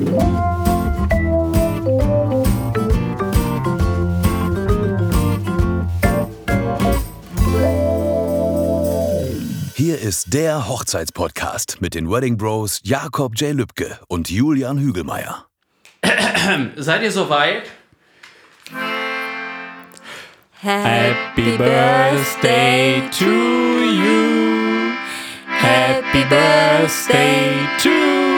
Hier ist der Hochzeitspodcast mit den Wedding Bros Jakob J. Lübke und Julian Hügelmeier. Seid ihr soweit? Happy birthday to you. Happy birthday to you.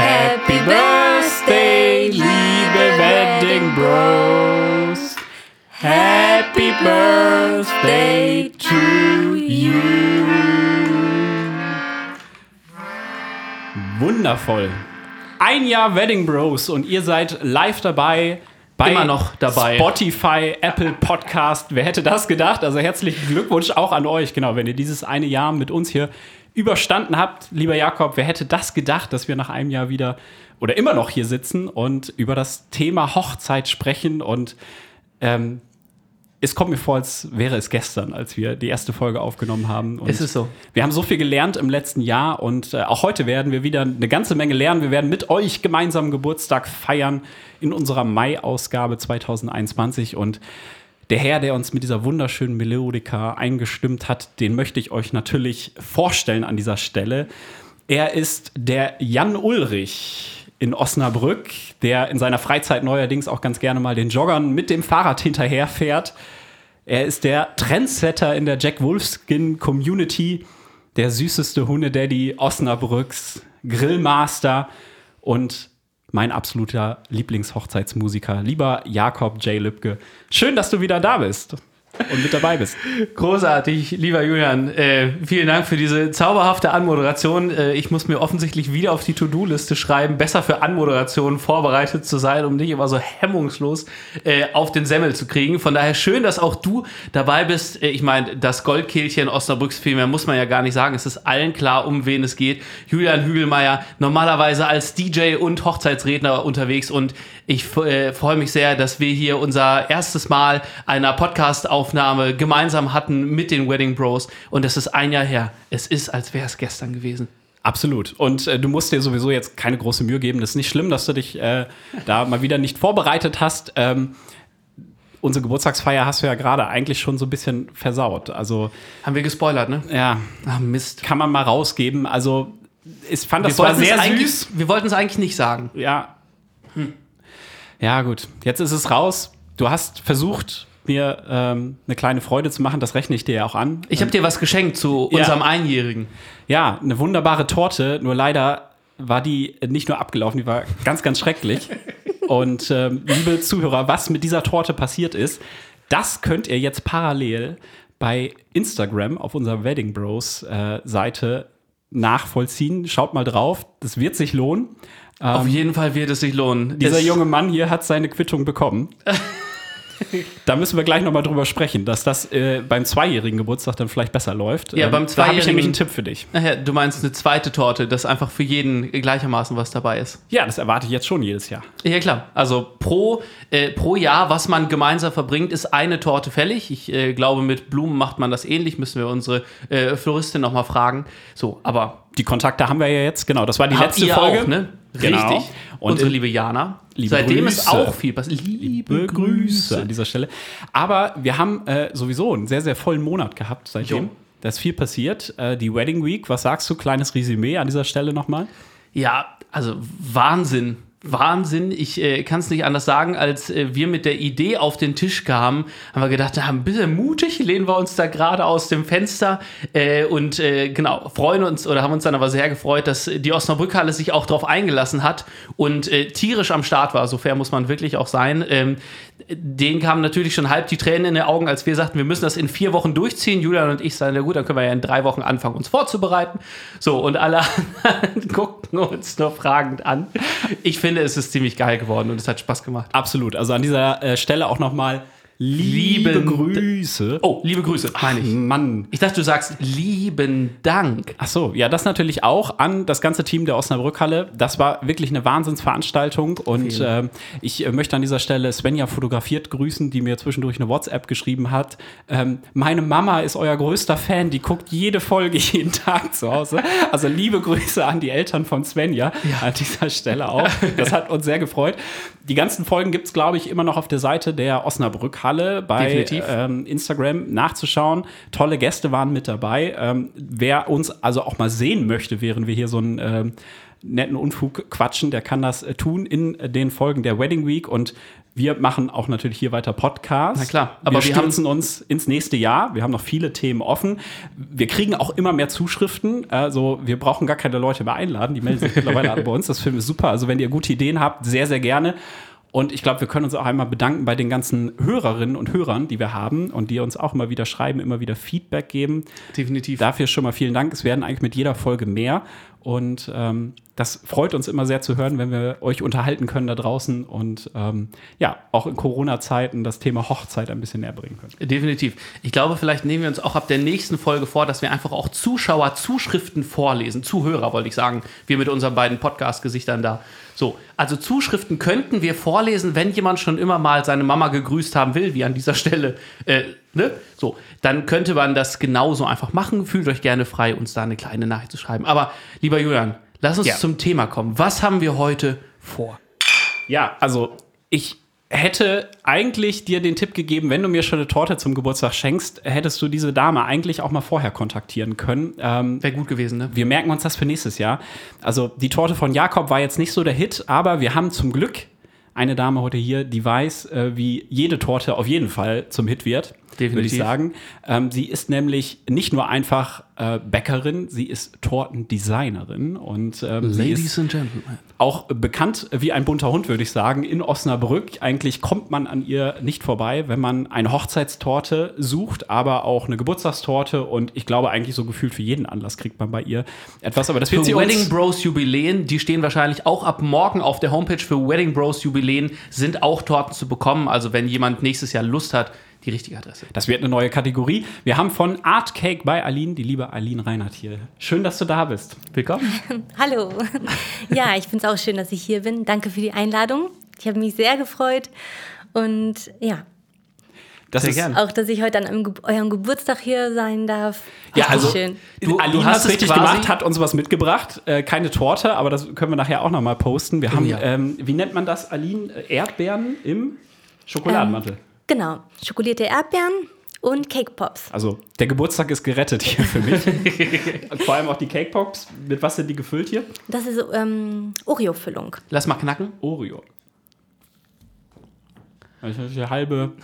Happy birthday, liebe Wedding Bros. Happy birthday to you. Wundervoll. Ein Jahr Wedding Bros und ihr seid live dabei. Bei Immer noch dabei. Spotify, Apple Podcast. Wer hätte das gedacht? Also herzlichen Glückwunsch auch an euch. Genau, wenn ihr dieses eine Jahr mit uns hier überstanden habt, lieber Jakob, wer hätte das gedacht, dass wir nach einem Jahr wieder oder immer noch hier sitzen und über das Thema Hochzeit sprechen und ähm, es kommt mir vor, als wäre es gestern, als wir die erste Folge aufgenommen haben. Und Es ist so. Wir haben so viel gelernt im letzten Jahr und äh, auch heute werden wir wieder eine ganze Menge lernen. Wir werden mit euch gemeinsam Geburtstag feiern in unserer Mai-Ausgabe 2021 und der Herr, der uns mit dieser wunderschönen Melodika eingestimmt hat, den möchte ich euch natürlich vorstellen an dieser Stelle. Er ist der Jan Ulrich in Osnabrück, der in seiner Freizeit neuerdings auch ganz gerne mal den Joggern mit dem Fahrrad hinterherfährt. Er ist der Trendsetter in der Jack Wolfskin Community, der süßeste Hundedaddy Osnabrücks, Grillmaster und mein absoluter Lieblingshochzeitsmusiker, lieber Jakob J. Lübke. Schön, dass du wieder da bist und mit dabei bist. Großartig, lieber Julian. Äh, vielen Dank für diese zauberhafte Anmoderation. Äh, ich muss mir offensichtlich wieder auf die To-Do-Liste schreiben, besser für Anmoderationen vorbereitet zu sein, um nicht immer so hemmungslos äh, auf den Semmel zu kriegen. Von daher schön, dass auch du dabei bist. Äh, ich meine, das Goldkehlchen Osnabrücks viel mehr muss man ja gar nicht sagen. Es ist allen klar, um wen es geht. Julian Hügelmeier, normalerweise als DJ und Hochzeitsredner unterwegs und ich äh, freue mich sehr, dass wir hier unser erstes Mal einer Podcast-Aufnahme gemeinsam hatten mit den Wedding Bros. Und es ist ein Jahr her. Es ist, als wäre es gestern gewesen. Absolut. Und äh, du musst dir sowieso jetzt keine große Mühe geben. Das ist nicht schlimm, dass du dich äh, da mal wieder nicht vorbereitet hast. Ähm, unsere Geburtstagsfeier hast du ja gerade eigentlich schon so ein bisschen versaut. Also, Haben wir gespoilert, ne? ja, Ach, Mist. kann man mal rausgeben. Also, ich fand das wir war wollten es sehr süß. Wir wollten es eigentlich nicht sagen. Ja. Ja, gut. Jetzt ist es raus. Du hast versucht, mir ähm, eine kleine Freude zu machen. Das rechne ich dir ja auch an. Ich habe dir was geschenkt zu unserem Einjährigen. Ja, eine wunderbare Torte, nur leider war die nicht nur abgelaufen, die war ganz, ganz schrecklich. Und ähm, liebe Zuhörer, was mit dieser Torte passiert ist, das könnt ihr jetzt parallel bei Instagram auf unserer Wedding Bros äh, Seite nachvollziehen. Schaut mal drauf, das wird sich lohnen. Auf jeden Fall wird es sich lohnen. Dieser es, junge Mann hier hat seine Quittung bekommen. da müssen wir gleich nochmal drüber sprechen, dass das äh, beim zweijährigen Geburtstag dann vielleicht besser läuft. Ja, beim Da habe ich zweijährigen- nämlich einen Tipp für dich. Nachher, du meinst eine zweite Torte, dass einfach für jeden gleichermaßen was dabei ist. Ja, das erwarte ich jetzt schon jedes Jahr. Ja, klar. Also pro, äh, pro Jahr, was man gemeinsam verbringt, ist eine Torte fällig. Ich äh, glaube, mit Blumen macht man das ähnlich. Müssen wir unsere äh, Floristin nochmal fragen. So, aber Die Kontakte haben wir ja jetzt, genau. Das war die letzte Folge. auch, ne? Genau. Richtig. Und unsere liebe Jana. Liebe Seitdem ist Grüße. auch viel passiert. Liebe Grüße an dieser Stelle. Aber wir haben äh, sowieso einen sehr, sehr vollen Monat gehabt seitdem. Jo. Da ist viel passiert. Äh, die Wedding Week, was sagst du? Kleines Resümee an dieser Stelle nochmal. Ja, also Wahnsinn. Wahnsinn. Ich äh, kann es nicht anders sagen, als äh, wir mit der Idee auf den Tisch kamen, haben wir gedacht, na, ein bisschen mutig, lehnen wir uns da gerade aus dem Fenster äh, und äh, genau, freuen uns oder haben uns dann aber sehr gefreut, dass die Osnabrückhalle sich auch darauf eingelassen hat und äh, tierisch am Start war. So fair muss man wirklich auch sein. Ähm, denen kamen natürlich schon halb die Tränen in den Augen, als wir sagten, wir müssen das in vier Wochen durchziehen. Julian und ich sagen, na gut, dann können wir ja in drei Wochen anfangen, uns vorzubereiten. So, und alle anderen guckten uns nur fragend an. Ich finde, es ist ziemlich geil geworden und es hat Spaß gemacht. Absolut. Also an dieser äh, Stelle auch nochmal Liebe Lieben- Grüße. Oh, liebe Grüße, meine ich. Mann. Ich dachte, du sagst lieben Dank. Ach so, ja, das natürlich auch an das ganze Team der Osnabrückhalle. Das war wirklich eine Wahnsinnsveranstaltung und ähm, ich äh, möchte an dieser Stelle Svenja fotografiert grüßen, die mir zwischendurch eine WhatsApp geschrieben hat. Ähm, meine Mama ist euer größter Fan, die guckt jede Folge jeden Tag zu Hause. Also liebe Grüße an die Eltern von Svenja an dieser Stelle auch. Das hat uns sehr gefreut. Die ganzen Folgen gibt es, glaube ich, immer noch auf der Seite der Osnabrückhalle bei Definitiv. ähm, Instagram nachzuschauen. Tolle Gäste waren mit dabei. Ähm, wer uns also auch mal sehen möchte, während wir hier so einen ähm, netten Unfug quatschen, der kann das äh, tun in äh, den Folgen der Wedding Week und wir machen auch natürlich hier weiter Podcasts. Na klar, aber wir wir haben- stürzen uns ins nächste Jahr. Wir haben noch viele Themen offen. Wir kriegen auch immer mehr Zuschriften. Also wir brauchen gar keine Leute mehr einladen. Die melden sich mittlerweile alle bei uns. Das finden wir super. Also wenn ihr gute Ideen habt, sehr, sehr gerne. Und ich glaube, wir können uns auch einmal bedanken bei den ganzen Hörerinnen und Hörern, die wir haben und die uns auch immer wieder schreiben, immer wieder Feedback geben. Definitiv. Dafür schon mal vielen Dank. Es werden eigentlich mit jeder Folge mehr. Und ähm, das freut uns immer sehr zu hören, wenn wir euch unterhalten können da draußen und ähm, ja, auch in Corona-Zeiten das Thema Hochzeit ein bisschen näher bringen können. Definitiv. Ich glaube, vielleicht nehmen wir uns auch ab der nächsten Folge vor, dass wir einfach auch Zuschauer Zuschriften vorlesen. Zuhörer, wollte ich sagen. Wir mit unseren beiden Podcast-Gesichtern da. So, also Zuschriften könnten wir vorlesen, wenn jemand schon immer mal seine Mama gegrüßt haben will, wie an dieser Stelle. Äh, ne? So, dann könnte man das genauso einfach machen. Fühlt euch gerne frei, uns da eine kleine Nachricht zu schreiben. Aber, lieber Julian, lass uns Ja. zum Thema kommen. Was haben wir heute vor? Ja, also ich hätte eigentlich dir den Tipp gegeben, wenn du mir schon eine Torte zum Geburtstag schenkst, hättest du diese Dame eigentlich auch mal vorher kontaktieren können. Ähm, Wäre gut gewesen, ne? wir merken uns das für nächstes Jahr. Also die Torte von Jakob war jetzt nicht so der Hit, aber wir haben zum Glück eine Dame heute hier, die weiß, äh, wie jede Torte auf jeden Fall zum Hit wird, würde ich Definitiv. sagen. Ähm, sie ist nämlich nicht nur einfach äh, Bäckerin, sie ist Tortendesignerin und ähm, ist and Gentlemen. auch bekannt wie ein bunter Hund, würde ich sagen, in Osnabrück. Eigentlich kommt man an ihr nicht vorbei, wenn man eine Hochzeitstorte sucht, aber auch eine Geburtstagstorte und ich glaube eigentlich so gefühlt für jeden Anlass kriegt man bei ihr etwas. Aber das wird Für sie Wedding Bros Jubiläen, die stehen wahrscheinlich auch ab morgen auf der Homepage für Wedding Bros Jubiläen, sind auch Torten zu bekommen. Also wenn jemand nächstes Jahr Lust hat, die richtige Adresse. Das wird eine neue Kategorie. Wir haben von Art Cake bei Aline, die liebe Aline Reinhardt hier. Schön, dass du da bist. Willkommen. Hallo. Ja, ich finde es auch schön, dass ich hier bin. Danke für die Einladung. Ich habe mich sehr gefreut. Und ja, Das Sehr ist gern. auch, dass ich heute an eurem, Ge- eurem Geburtstag hier sein darf. Ja, also schön. Du- Aline du hat hast es richtig quasi- gemacht, hat uns was mitgebracht. Äh, keine Torte, aber das können wir nachher auch nochmal posten. Wir haben, Ja. ähm, wie nennt man das, Aline? Erdbeeren im Schokoladenmantel. Genau. Schokolierte Erdbeeren und Cake Pops. Also der Geburtstag ist gerettet hier für mich. Und Vor allem auch die Cake Pops. Mit was sind die gefüllt hier? Das ist ähm, Oreo-Füllung. Lass mal knacken. Oreo. Also die halbe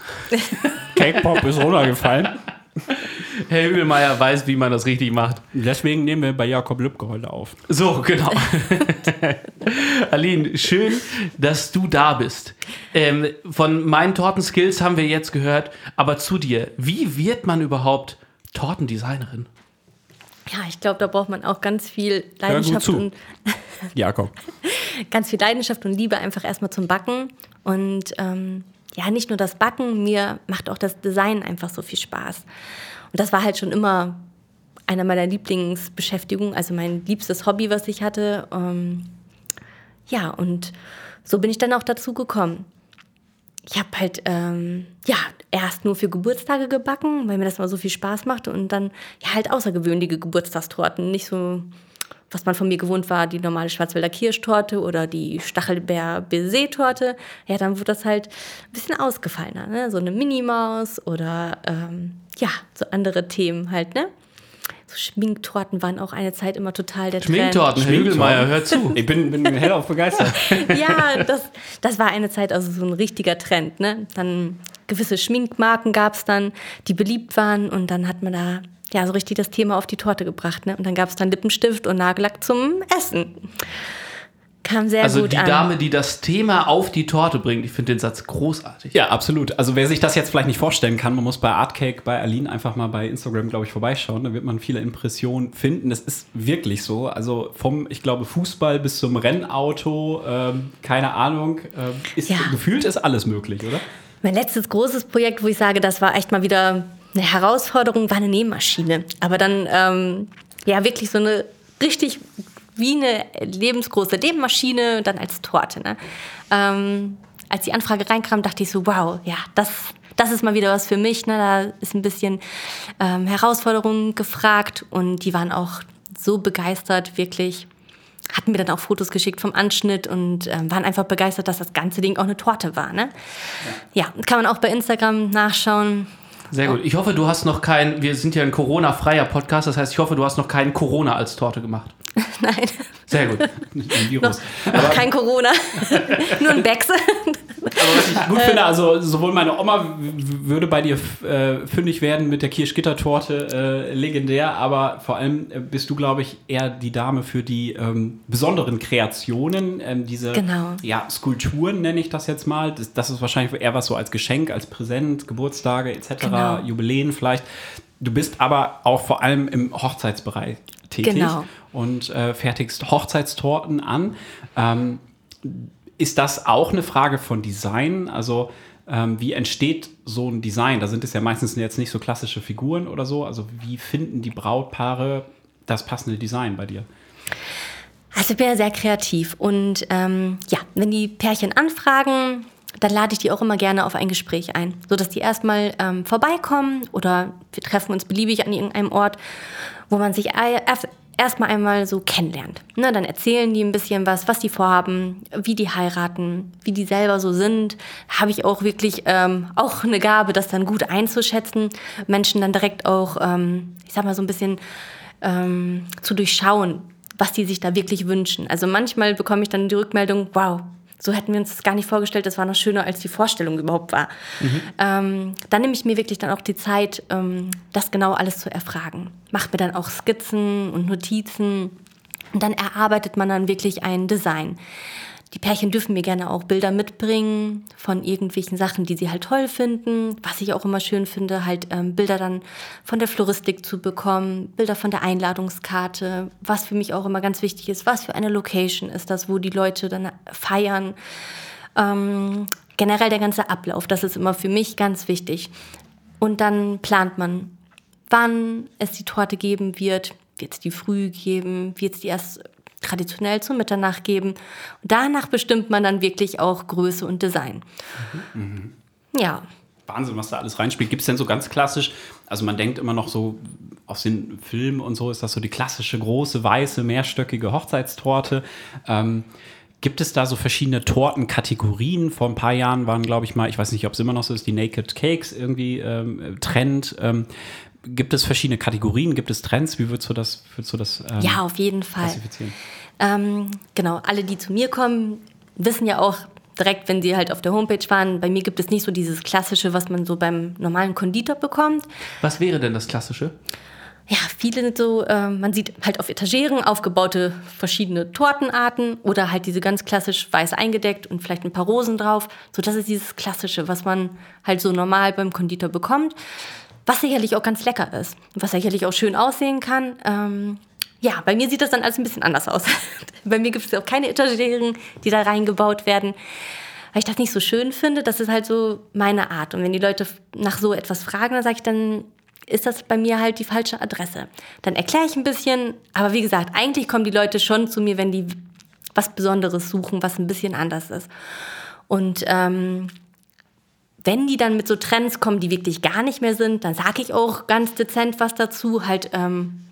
Cake Pop ist runtergefallen. Herr Hügelmeier weiß, wie man das richtig macht. Deswegen nehmen wir bei Jakob Lübcke heute auf. So, genau. Aline, schön, dass du da bist. Ähm, von meinen Tortenskills haben wir jetzt gehört, aber zu dir. Wie wird man überhaupt Tortendesignerin? Ja, ich glaube, da braucht man auch ganz viel gut Leidenschaft zu. und Jakob. ganz viel Leidenschaft und Liebe einfach erstmal zum Backen. Und ähm, ja, nicht nur das Backen, mir macht auch das Design einfach so viel Spaß. Und das war halt schon immer einer meiner Lieblingsbeschäftigungen, also mein liebstes Hobby, was ich hatte. Ähm, ja, und so bin ich dann auch dazu gekommen. Ich habe halt, ähm, ja, erst nur für Geburtstage gebacken, weil mir das mal so viel Spaß machte. Und dann, ja, halt außergewöhnliche Geburtstagstorten. Nicht so, was man von mir gewohnt war, die normale Schwarzwälder Kirschtorte oder die Stachelbeer-Baiser-Torte. Ja, dann wurde das halt ein bisschen ausgefallener. Ne? So eine Minimaus oder, ähm, ja, so andere Themen halt, ne? So Schminktorten waren auch eine Zeit immer total der Schminktorten, Herr Schminktorten. Hügelmeier, hör zu. Ich bin, bin hellauf begeistert. Trend. Ja, das, das war eine Zeit, also so ein richtiger Trend. Ne? Dann gewisse Schminkmarken gab es dann, die beliebt waren und dann hat man da ja so richtig das Thema auf die Torte gebracht. Ne? Und dann gab es dann Lippenstift und Nagellack zum Essen. Kam sehr Also gut die an. Dame, die das Thema auf die Torte bringt, ich finde den Satz großartig. Ja, absolut. Also wer sich das jetzt vielleicht nicht vorstellen kann, man muss bei Artcake bei Aline einfach mal bei Instagram, glaube ich, vorbeischauen. Da wird man viele Impressionen finden. Das ist wirklich so. Also vom, ich glaube, Fußball bis zum Rennauto, ähm, keine Ahnung. Ähm, ist, Ja. Gefühlt ist alles möglich, oder? Mein letztes großes Projekt, wo ich sage, das war echt mal wieder eine Herausforderung, war eine Nähmaschine. Aber dann, ähm, ja, wirklich so eine richtig wie eine lebensgroße Nebenmaschine, dann als Torte. Ne? Ähm, als die Anfrage reinkam, dachte ich so, wow, ja, das, das ist mal wieder was für mich. Ne? Da ist ein bisschen ähm, Herausforderung gefragt und die waren auch so begeistert, wirklich. Hatten mir dann auch Fotos geschickt vom Anschnitt und ähm, waren einfach begeistert, dass das ganze Ding auch eine Torte war. Ne? Ja. ja, kann man auch bei Instagram nachschauen. Sehr gut. Ich hoffe, du hast noch keinen, wir sind ja ein Corona-freier Podcast, das heißt, ich hoffe, du hast noch keinen Corona als Torte gemacht. Nein. Sehr gut. Ein Virus. Noch, noch kein Corona, nur ein Becks. Aber was ich gut finde, also sowohl meine Oma würde bei dir äh, fündig werden mit der Kirschgittertorte, äh, legendär, aber vor allem äh, bist du, glaube ich, eher die Dame für die ähm, besonderen Kreationen, ähm, diese genau. ja, Skulpturen nenne ich das jetzt mal. Das, das, ist wahrscheinlich eher was so als Geschenk, als Präsent, Geburtstage etc., genau. Jubiläen vielleicht. Du bist aber auch vor allem im Hochzeitsbereich tätig genau. und äh, fertigst Hochzeitstorten an. Ähm, ist das auch eine Frage von Design? Also ähm, wie entsteht so ein Design? Da sind es ja meistens jetzt nicht so klassische Figuren oder so. Also wie finden die Brautpaare das passende Design bei dir? Also ich bin ja sehr kreativ und ähm, ja, wenn die Pärchen anfragen, dann lade ich die auch immer gerne auf ein Gespräch ein, sodass die erstmal ähm, vorbeikommen oder wir treffen uns beliebig an irgendeinem Ort, wo man sich erstmal einmal so kennenlernt. Ne, dann erzählen die ein bisschen was, was die vorhaben, wie die heiraten, wie die selber so sind. Habe ich auch wirklich ähm, auch eine Gabe, das dann gut einzuschätzen, Menschen dann direkt auch, ähm, ich sag mal so ein bisschen ähm, zu durchschauen, was die sich da wirklich wünschen. Also manchmal bekomme ich dann die Rückmeldung, wow, so hätten wir uns das gar nicht vorgestellt, das war noch schöner, als die Vorstellung überhaupt war. Mhm. Ähm, dann nehme ich mir wirklich dann auch die Zeit, ähm, das genau alles zu erfragen. Macht mir dann auch Skizzen und Notizen und dann erarbeitet man dann wirklich ein Design. Die Pärchen dürfen mir gerne auch Bilder mitbringen von irgendwelchen Sachen, die sie halt toll finden. Was ich auch immer schön finde, halt ähm, Bilder dann von der Floristik zu bekommen, Bilder von der Einladungskarte. Was für mich auch immer ganz wichtig ist, was für eine Location ist das, wo die Leute dann feiern. Ähm, generell der ganze Ablauf, das ist immer für mich ganz wichtig. Und dann plant man, wann es die Torte geben wird. Wird es die früh geben? Wird es die erst traditionell zur Mitternacht geben. Und danach bestimmt man dann wirklich auch Größe und Design. Mhm. Ja. Wahnsinn, was da alles reinspielt. Gibt es denn so ganz klassisch, also man denkt immer noch so aus den Filmen und so, ist das so die klassische große, weiße, mehrstöckige Hochzeitstorte. Ähm, Gibt es da so verschiedene Tortenkategorien? Vor ein paar Jahren waren, glaube ich mal, ich weiß nicht, ob es immer noch so ist, die Naked Cakes irgendwie ähm, Trend. Ähm, gibt es verschiedene Kategorien? Gibt es Trends? Wie würdest du das, würdest du das ähm, Ja, auf jeden Fall. Ähm, genau, alle, die zu mir kommen, wissen ja auch direkt, wenn sie halt auf der Homepage waren, bei mir gibt es nicht so dieses Klassische, was man so beim normalen Konditor bekommt. Was wäre denn das Klassische? Ja, viele sind so, äh, man sieht halt auf Etageren aufgebaute verschiedene Tortenarten oder halt diese ganz klassisch weiß eingedeckt und vielleicht ein paar Rosen drauf. So, das ist dieses Klassische, was man halt so normal beim Konditor bekommt was sicherlich auch ganz lecker ist, was sicherlich auch schön aussehen kann. Ähm, ja, bei mir sieht das dann alles ein bisschen anders aus. bei mir gibt es auch keine Etageren, die da reingebaut werden, weil ich das nicht so schön finde. Das ist halt so meine Art. Und wenn die Leute nach so etwas fragen, dann sage ich dann, ist das bei mir halt die falsche Adresse. Dann erkläre ich ein bisschen, aber wie gesagt, eigentlich kommen die Leute schon zu mir, wenn die was Besonderes suchen, was ein bisschen anders ist. Und ähm, wenn die dann mit so Trends kommen, die wirklich gar nicht mehr sind, dann sage ich auch ganz dezent was dazu, halt, ähm,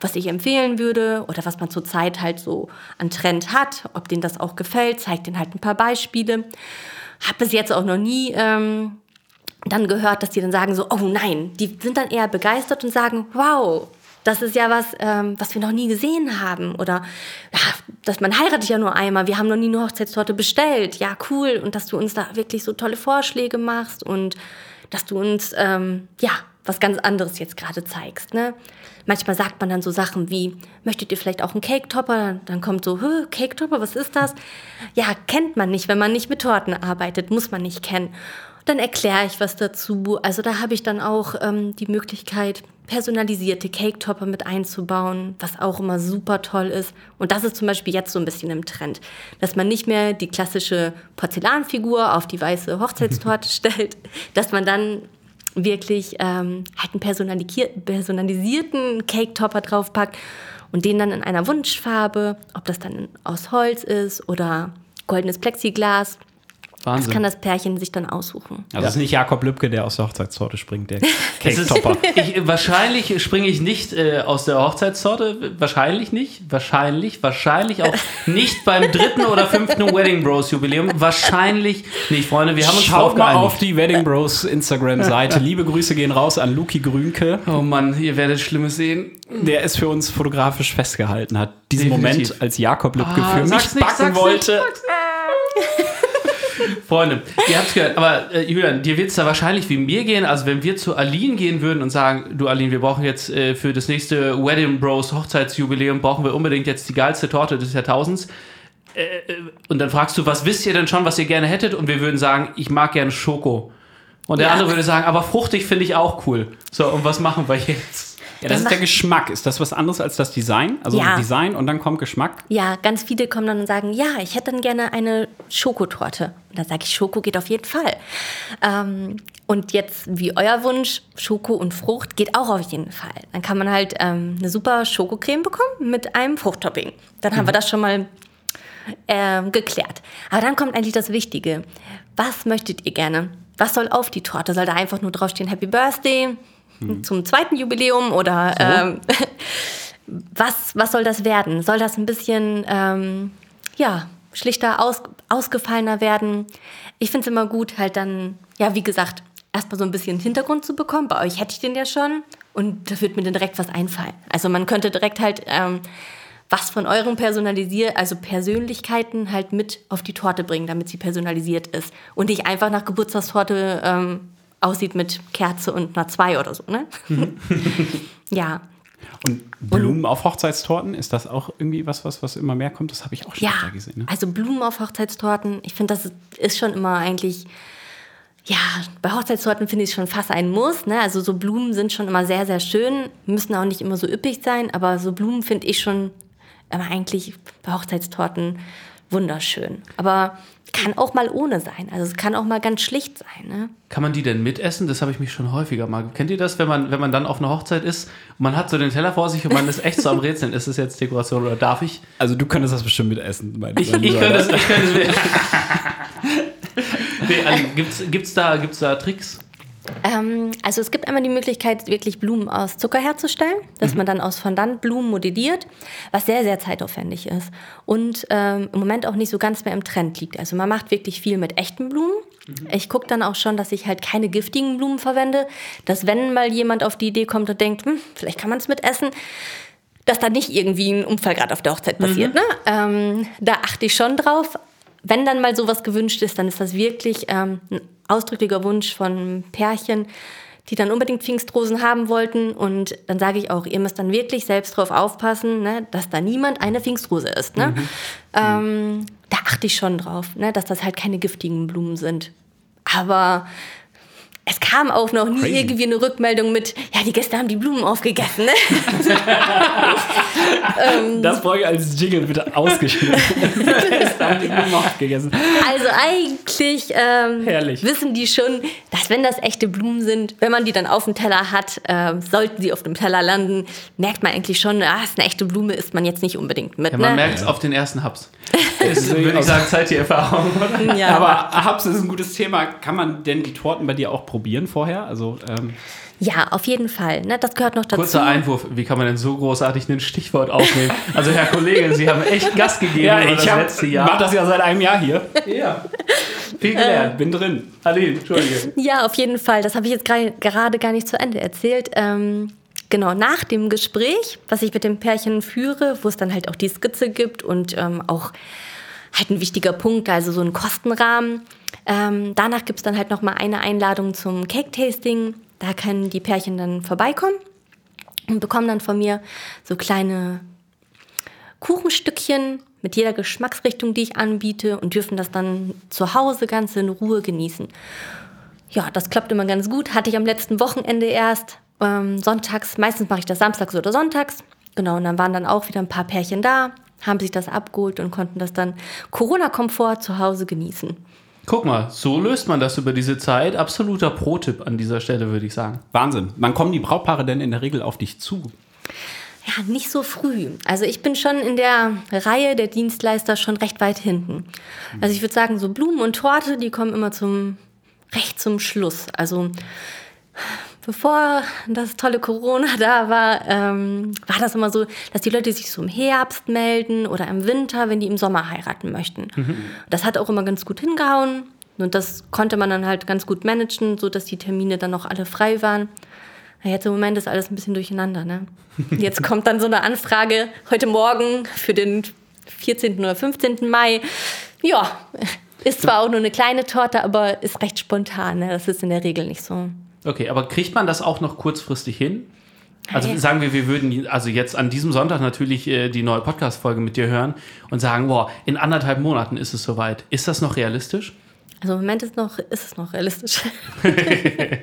was ich empfehlen würde oder was man zurzeit halt so an Trend hat, ob denen das auch gefällt, zeigt denen halt ein paar Beispiele. Habe bis jetzt auch noch nie ähm, dann gehört, dass die dann sagen so, oh nein, die sind dann eher begeistert und sagen, wow, das ist ja was, ähm, was wir noch nie gesehen haben. Oder ja, dass man heiratet ja nur einmal, wir haben noch nie eine Hochzeitstorte bestellt. Ja, cool. Und dass du uns da wirklich so tolle Vorschläge machst und dass du uns, ähm, ja, was ganz anderes jetzt gerade zeigst. Ne? Manchmal sagt man dann so Sachen wie, möchtet ihr vielleicht auch einen Cake-Topper? Dann kommt so, Cake-Topper, was ist das? Ja, kennt man nicht, wenn man nicht mit Torten arbeitet, muss man nicht kennen. Dann erkläre ich was dazu. Also da habe ich dann auch ähm, die Möglichkeit, personalisierte Cake-Topper mit einzubauen, was auch immer super toll ist. Und das ist zum Beispiel jetzt so ein bisschen im Trend, dass man nicht mehr die klassische Porzellanfigur auf die weiße Hochzeitstorte stellt, dass man dann wirklich ähm, halt einen personalisierten Cake-Topper draufpackt und den dann in einer Wunschfarbe, ob das dann aus Holz ist oder goldenes Plexiglas, Wahnsinn. das kann das Pärchen sich dann aussuchen. Also es ist nicht Jakob Lübke, der aus der Hochzeitstorte springt, der Cake-Topper. Ich, wahrscheinlich springe ich nicht äh, aus der Hochzeitstorte. Wahrscheinlich nicht. Wahrscheinlich. Wahrscheinlich auch nicht beim dritten oder fünften Wedding Bros Jubiläum. Wahrscheinlich nicht, Freunde. Wir haben uns drauf Schaut mal geeinigt. auf die Wedding Bros Instagram-Seite. Liebe Grüße gehen raus an Luki Grünke, Oh Mann, ihr werdet Schlimmes sehen. der es für uns fotografisch festgehalten hat. Diesen Definitiv. Moment, als Jakob Lübke Ah, für mich nicht, backen sag's nicht, wollte. Freunde, ihr habt's gehört, aber äh, Julian, dir wird's da wahrscheinlich wie mir gehen. Also wenn wir zu Aline gehen würden und sagen, du Aline, wir brauchen jetzt äh, für das nächste Wedding Bros Hochzeitsjubiläum, brauchen wir unbedingt jetzt die geilste Torte des Jahrtausends. Äh, äh, und dann fragst du, was wisst ihr denn schon, was ihr gerne hättet? Und wir würden sagen, ich mag gerne Schoko. Und der Ja. andere würde sagen, aber fruchtig finde ich auch cool. So, und was machen wir jetzt? Ja, das ist der Geschmack. Ist das was anderes als das Design? Also Ja. Design und dann kommt Geschmack? Ja, ganz viele kommen dann und sagen, ja, ich hätte dann gerne eine Schokotorte. Und dann sage ich, Schoko geht auf jeden Fall. Ähm, und jetzt, wie euer Wunsch, Schoko und Frucht geht auch auf jeden Fall. Dann kann man halt ähm, eine super Schokocreme bekommen mit einem Fruchttopping. Dann haben wir das schon mal ähm, geklärt. Aber dann kommt eigentlich das Wichtige. Was möchtet ihr gerne? Was soll auf die Torte? Soll da einfach nur draufstehen Happy Birthday zum zweiten Jubiläum oder ähm, was, was soll das werden? Soll das ein bisschen ähm, ja, schlichter, aus, ausgefallener werden? Ich finde es immer gut, halt dann, ja, wie gesagt, erstmal so ein bisschen Hintergrund zu bekommen. Bei euch hätte ich den ja schon und da wird mir dann direkt was einfallen. Also man könnte direkt halt ähm, was von euren Personalisier, also Persönlichkeiten halt mit auf die Torte bringen, damit sie personalisiert ist und nicht einfach nach Geburtstagstorte ähm, aussieht mit Kerze und einer 2 oder so, ne? ja. Und Blumen auf Hochzeitstorten, ist das auch irgendwie was, was, was immer mehr kommt? Das habe ich auch schon Ja, öfter gesehen. Ne? also Blumen auf Hochzeitstorten, ich finde, das ist schon immer eigentlich, ja, bei Hochzeitstorten finde ich es schon fast ein Muss. Ne? Also so Blumen sind schon immer sehr, sehr schön, müssen auch nicht immer so üppig sein, aber so Blumen finde ich schon immer eigentlich bei Hochzeitstorten wunderschön. Aber kann auch mal ohne sein. Also es kann auch mal ganz schlicht sein. Ne? Kann man die denn mitessen? Das habe ich mich schon häufiger mal. Kennt ihr das, wenn man, wenn man dann auf einer Hochzeit ist und man hat so den Teller vor sich und man ist echt so am Rätseln, ist es jetzt Dekoration oder darf ich? Also du könntest das bestimmt mit essen. Mein, Ich, mein ich könnte es, ich könnte es. nee, also gibt's, gibt's, da, gibt's da Tricks? Ähm, also es gibt einmal die Möglichkeit, wirklich Blumen aus Zucker herzustellen, dass man dann aus Fondant Blumen modelliert, was sehr, sehr zeitaufwendig ist und ähm, im Moment auch nicht so ganz mehr im Trend liegt. Also man macht wirklich viel mit echten Blumen. Ich gucke dann auch schon, dass ich halt keine giftigen Blumen verwende, dass wenn mal jemand auf die Idee kommt und denkt, hm, vielleicht kann man es mit essen, dass da nicht irgendwie ein Unfall gerade auf der Hochzeit passiert. Ne? Ähm, da achte ich schon drauf. Wenn dann mal sowas gewünscht ist, dann ist das wirklich ähm, ein ausdrücklicher Wunsch von Pärchen, die dann unbedingt Pfingstrosen haben wollten. Und dann sage ich auch, ihr müsst dann wirklich selbst drauf aufpassen, ne, dass da niemand eine Pfingstrose ist. Ne? Ähm, da achte ich schon drauf, ne, dass das halt keine giftigen Blumen sind. Aber es kam auch noch nie Crazy. irgendwie eine Rückmeldung mit, ja, die Gäste haben die Blumen aufgegessen. Ne? Das brauche ich als Jingle bitte ausgeschnitten. das haben die Blumen aufgegessen. Also eigentlich ähm, wissen die schon, dass wenn das echte Blumen sind, wenn man die dann auf dem Teller hat, ähm, sollten sie auf dem Teller landen, merkt man eigentlich schon, ah, ist eine echte Blume, isst man jetzt nicht unbedingt mit. Ja, man ne? merkt es auf den ersten Hubs. Das würde ich sagen, Zeit die Erfahrung, oder? ja. Aber Habs ist ein gutes Thema. Kann man denn die Torten bei dir auch probieren vorher? Also ähm, ja, auf jeden Fall. Ne? Das gehört noch dazu. Kurzer Einwurf, wie kann man denn so großartig ein Stichwort aufnehmen? Also Herr Kollege, Sie haben echt Gas gegeben über das hab- letzte mach Jahr. das ja seit einem Jahr hier. Ja. Viel gelernt. Bin drin. Aline, Entschuldige. Ja, auf jeden Fall. Das habe ich jetzt gerade gar nicht zu Ende erzählt. Ähm, genau, nach dem Gespräch, was ich mit dem Pärchen führe, wo es dann halt auch die Skizze gibt und ähm, auch halt ein wichtiger Punkt, also so ein Kostenrahmen. Ähm, danach gibt es dann halt nochmal eine Einladung zum Cake-Tasting. Da können die Pärchen dann vorbeikommen und bekommen dann von mir so kleine Kuchenstückchen mit jeder Geschmacksrichtung, die ich anbiete und dürfen das dann zu Hause ganz in Ruhe genießen. Ja, das klappt immer ganz gut. Hatte ich am letzten Wochenende erst. Ähm, sonntags, meistens mache ich das samstags oder sonntags. Genau, und dann waren dann auch wieder ein paar Pärchen da, haben sich das abgeholt und konnten das dann Corona-Komfort zu Hause genießen. Guck mal, so löst man das über diese Zeit. Absoluter Pro-Tipp an dieser Stelle, würde ich sagen. Wahnsinn. Wann kommen die Brautpaare denn in der Regel auf dich zu? Ja, nicht so früh. Also ich bin schon in der Reihe der Dienstleister schon recht weit hinten. Also ich würde sagen, so Blumen und Torte, die kommen immer zum recht zum Schluss. Also bevor das tolle Corona da war, ähm, war das immer so, dass die Leute sich so im Herbst melden oder im Winter, wenn die im Sommer heiraten möchten. Das hat auch immer ganz gut hingehauen. Und das konnte man dann halt ganz gut managen, so dass die Termine dann noch alle frei waren. Jetzt im Moment ist alles ein bisschen durcheinander. Ne? Jetzt kommt dann so eine Anfrage heute Morgen für den 14. oder 15. Mai. Ja, ist zwar auch nur eine kleine Torte, aber ist recht spontan. Ne? Das ist in der Regel nicht so. Okay, aber kriegt man das auch noch kurzfristig hin? Also Ja. sagen wir, wir würden also jetzt an diesem Sonntag natürlich äh, die neue Podcast-Folge mit dir hören und sagen, boah, in anderthalb Monaten ist es soweit. Ist das noch realistisch? Also im Moment ist, noch, ist es noch realistisch. Okay,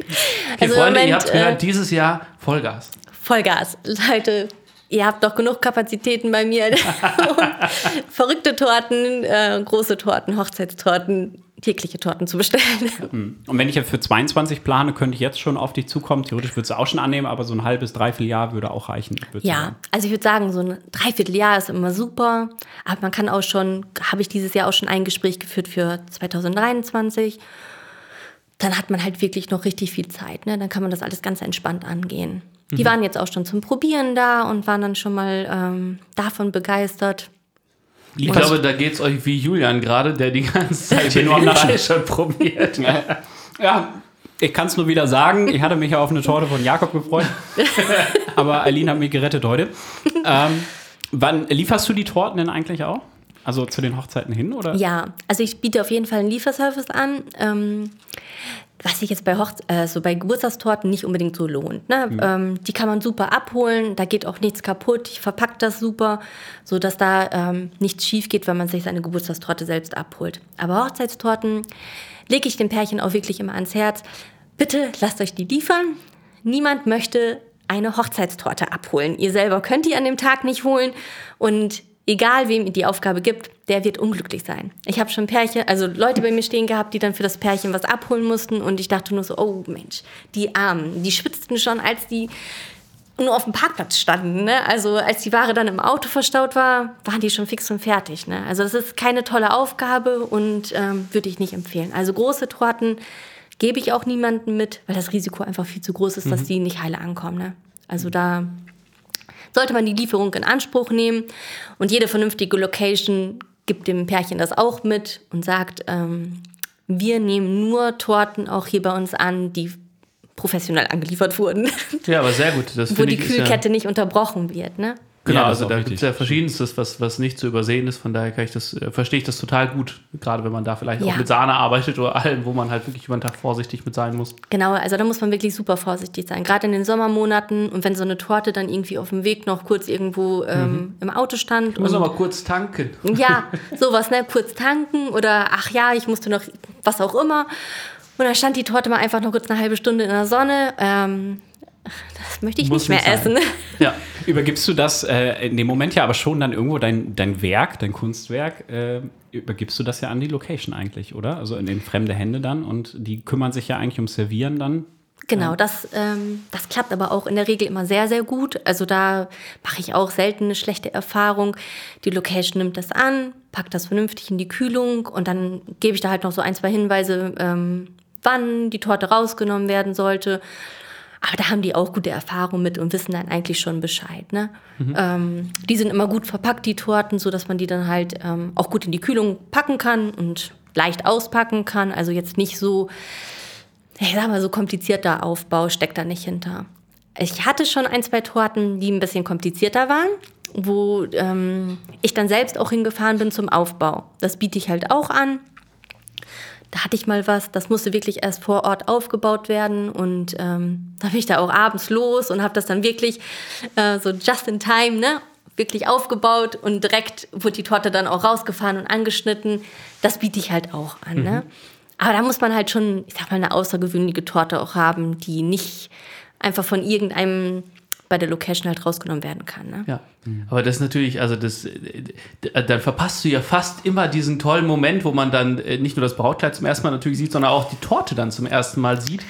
Also Freunde, ihr Moment, habt gehört, äh, dieses Jahr Vollgas. Vollgas. Leute, ihr habt doch genug Kapazitäten bei mir. Verrückte Torten, äh, große Torten, Hochzeitstorten, tägliche Torten zu bestellen. Und wenn ich ja für 22 plane, könnte ich jetzt schon auf dich zukommen. Theoretisch würde es auch schon annehmen, aber so ein halbes, dreiviertel Jahr würde auch reichen. würdest du Ja, sagen. also ich würde sagen, so ein Dreivierteljahr ist immer super. Aber man kann auch schon, habe ich dieses Jahr auch schon ein Gespräch geführt für 2023. Dann hat man halt wirklich noch richtig viel Zeit. Ne? Dann kann man das alles ganz entspannt angehen. Die waren jetzt auch schon zum Probieren da und waren dann schon mal ähm, davon begeistert. Ich glaube, da geht es euch wie Julian gerade, der die ganze Zeit Lachen. schon probiert. Ja, ich kann es nur wieder sagen. Ich hatte mich ja auf eine Torte von Jakob gefreut. aber Aline hat mich gerettet heute. Ähm, wann lieferst du die Torten denn eigentlich auch? Also zu den Hochzeiten hin, oder? Ja, also ich biete auf jeden Fall einen Lieferservice an. Ähm, was sich jetzt bei, Hochze äh, so bei Geburtstagstorten nicht unbedingt so lohnt. Ne? Ähm, die kann man super abholen, da geht auch nichts kaputt. Ich verpacke das super, sodass da ähm, nichts schief geht, wenn man sich seine Geburtstagstorte selbst abholt. Aber Hochzeitstorten lege ich den Pärchen auch wirklich immer ans Herz. Bitte lasst euch die liefern. Niemand möchte eine Hochzeitstorte abholen. Ihr selber könnt die an dem Tag nicht holen und egal wem ihr die Aufgabe gibt, der wird unglücklich sein. Ich habe schon Pärchen, also Leute bei mir stehen gehabt, die dann für das Pärchen was abholen mussten und ich dachte nur so, oh Mensch, die Armen, die schwitzten schon, als die nur auf dem Parkplatz standen. Ne? Also als die Ware dann im Auto verstaut war, waren die schon fix und fertig. Ne? Also das ist keine tolle Aufgabe und ähm, würde ich nicht empfehlen. Also große Torten gebe ich auch niemandem mit, weil das Risiko einfach viel zu groß ist, dass die nicht heile ankommen. Ne? Also da sollte man die Lieferung in Anspruch nehmen und jede vernünftige Location gibt dem Pärchen das auch mit und sagt, ähm, wir nehmen nur Torten auch hier bei uns an, die professionell angeliefert wurden, Ja, aber sehr gut. Das wo die ist ja, Kühlkette nicht unterbrochen wird. Ne? Genau, Ja, also auch da gibt es ja verschiedenstes, was, was nicht zu übersehen ist. Von daher kann ich das, äh, verstehe ich das total gut. Gerade wenn man da vielleicht auch Ja. mit Sahne arbeitet oder allem, wo man halt wirklich über den Tag vorsichtig mit sein muss. Genau, also da muss man wirklich super vorsichtig sein. Gerade in den Sommermonaten und wenn so eine Torte dann irgendwie auf dem Weg noch kurz irgendwo ähm, im Auto stand. Ich muss und- noch mal kurz tanken. Ja, sowas, ne? Kurz tanken oder ach ja, ich musste noch was auch immer. Und dann stand die Torte mal einfach noch kurz eine halbe Stunde in der Sonne. Ähm, das möchte ich Muss nicht mehr sein. essen. Ja. Übergibst du das äh, in dem Moment ja aber schon dann irgendwo dein, dein Werk, dein Kunstwerk, äh, übergibst du das ja an die Location eigentlich, oder? Also in, in fremde Hände dann und die kümmern sich ja eigentlich ums Servieren dann. Genau, das, ähm, das klappt aber auch in der Regel immer sehr, sehr gut. Also da mache ich auch selten eine schlechte Erfahrung. Die Location nimmt das an, packt das vernünftig in die Kühlung und dann gebe ich da halt noch so ein, zwei Hinweise, ähm, wann die Torte rausgenommen werden sollte. Aber da haben die auch gute Erfahrung mit und wissen dann eigentlich schon Bescheid. Ne? Ähm, die sind immer gut verpackt, die Torten, sodass man die dann halt ähm, auch gut in die Kühlung packen kann und leicht auspacken kann. Also jetzt nicht so ich sag mal, so komplizierter Aufbau steckt da nicht hinter. Ich hatte schon ein, zwei Torten, die ein bisschen komplizierter waren, wo ähm, ich dann selbst auch hingefahren bin zum Aufbau. Das biete ich halt auch an. Da hatte ich mal was, das musste wirklich erst vor Ort aufgebaut werden und ähm, da bin ich da auch abends los und habe das dann wirklich äh, so just in time, ne, wirklich aufgebaut und direkt wurde die Torte dann auch rausgefahren und angeschnitten. Das biete ich halt auch an, ne. aber da muss man halt schon, ich sag mal, eine außergewöhnliche Torte auch haben, die nicht einfach von irgendeinem bei der Location halt rausgenommen werden kann. Ne? Ja, aber das ist natürlich, also das, dann verpasst du ja fast immer diesen tollen Moment, wo man dann äh, nicht nur das Brautkleid zum ersten Mal natürlich sieht, sondern auch die Torte dann zum ersten Mal sieht.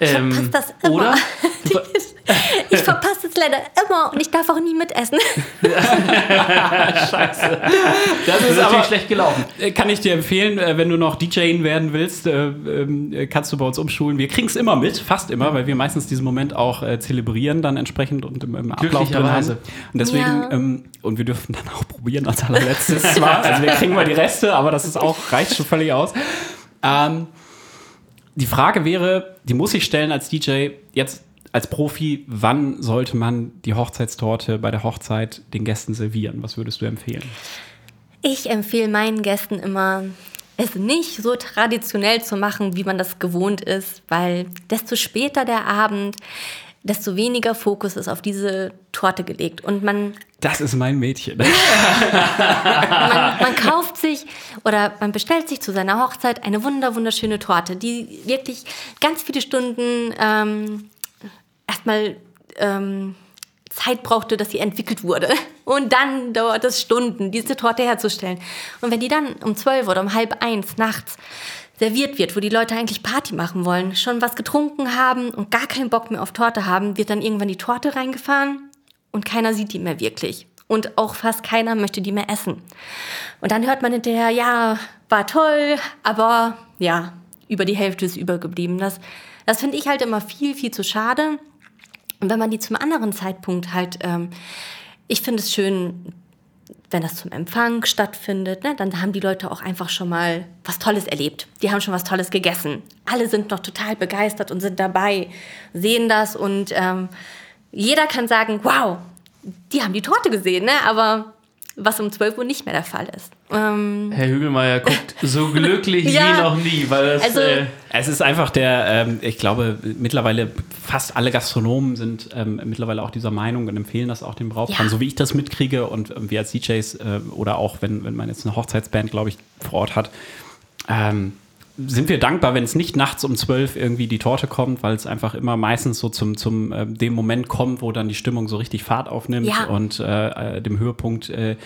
Ähm, ich das immer. Oder? ich verpasse es leider immer und ich darf auch nie mitessen. Scheiße. Das ist, natürlich aber, schlecht gelaufen. Äh, kann ich dir empfehlen, äh, wenn du noch DJing werden willst, äh, ähm, kannst du bei uns umschulen. Wir kriegen es immer mit, fast immer, weil wir meistens diesen Moment auch zelebrieren dann entsprechend und im, im Ablauf drin haben. Und deswegen, ja. ähm, und wir dürfen dann auch probieren als allerletztes zwar. Also wir kriegen mal die Reste, aber das ist auch, reicht schon völlig aus. Ähm, die Frage wäre, die muss ich stellen als DJ, jetzt als Profi, wann sollte man die Hochzeitstorte bei der Hochzeit den Gästen servieren? Was würdest du empfehlen? Ich empfehle meinen Gästen immer, es nicht so traditionell zu machen, wie man das gewohnt ist, weil desto später der Abend, desto weniger Fokus ist auf diese Torte gelegt. Und man. Das ist mein Mädchen. man, man, kauft sich oder man bestellt sich zu seiner Hochzeit eine wunder, wunderschöne Torte, die wirklich ganz viele Stunden ähm, erstmal ähm, Zeit brauchte, dass sie entwickelt wurde. Und dann dauert es Stunden, diese Torte herzustellen. Und wenn die dann um zwölf oder um halb eins nachts serviert wird, wo die Leute eigentlich Party machen wollen, schon was getrunken haben und gar keinen Bock mehr auf Torte haben, wird dann irgendwann die Torte reingefahren und keiner sieht die mehr wirklich. Und auch fast keiner möchte die mehr essen. Und dann hört man hinterher, ja, war toll, aber ja, über die Hälfte ist übergeblieben. Das, das finde ich halt immer viel, viel zu schade. Und wenn man die zum anderen Zeitpunkt halt, ähm, ich finde es schön, wenn das zum Empfang stattfindet, ne, dann haben die Leute auch einfach schon mal was Tolles erlebt. Die haben schon was Tolles gegessen. Alle sind noch total begeistert und sind dabei, sehen das und ähm, jeder kann sagen, wow, die haben die Torte gesehen, ne? aber was um 12 Uhr nicht mehr der Fall ist. Ähm Herr Hügelmeier guckt so glücklich ja, wie noch nie, weil das. Also, äh es ist einfach der, ähm, ich glaube, mittlerweile fast alle Gastronomen sind ähm, mittlerweile auch dieser Meinung und empfehlen das auch dem Brautpaar, ja. so wie ich das mitkriege und äh, wir als DJs äh, oder auch wenn, wenn man jetzt eine Hochzeitsband, glaube ich, vor Ort hat. Ähm, sind wir dankbar, wenn es nicht nachts um zwölf irgendwie die Torte kommt, weil es einfach immer meistens so zum, zum äh, dem Moment kommt, wo dann die Stimmung so richtig Fahrt aufnimmt ja. und äh, äh dem Höhepunkt äh,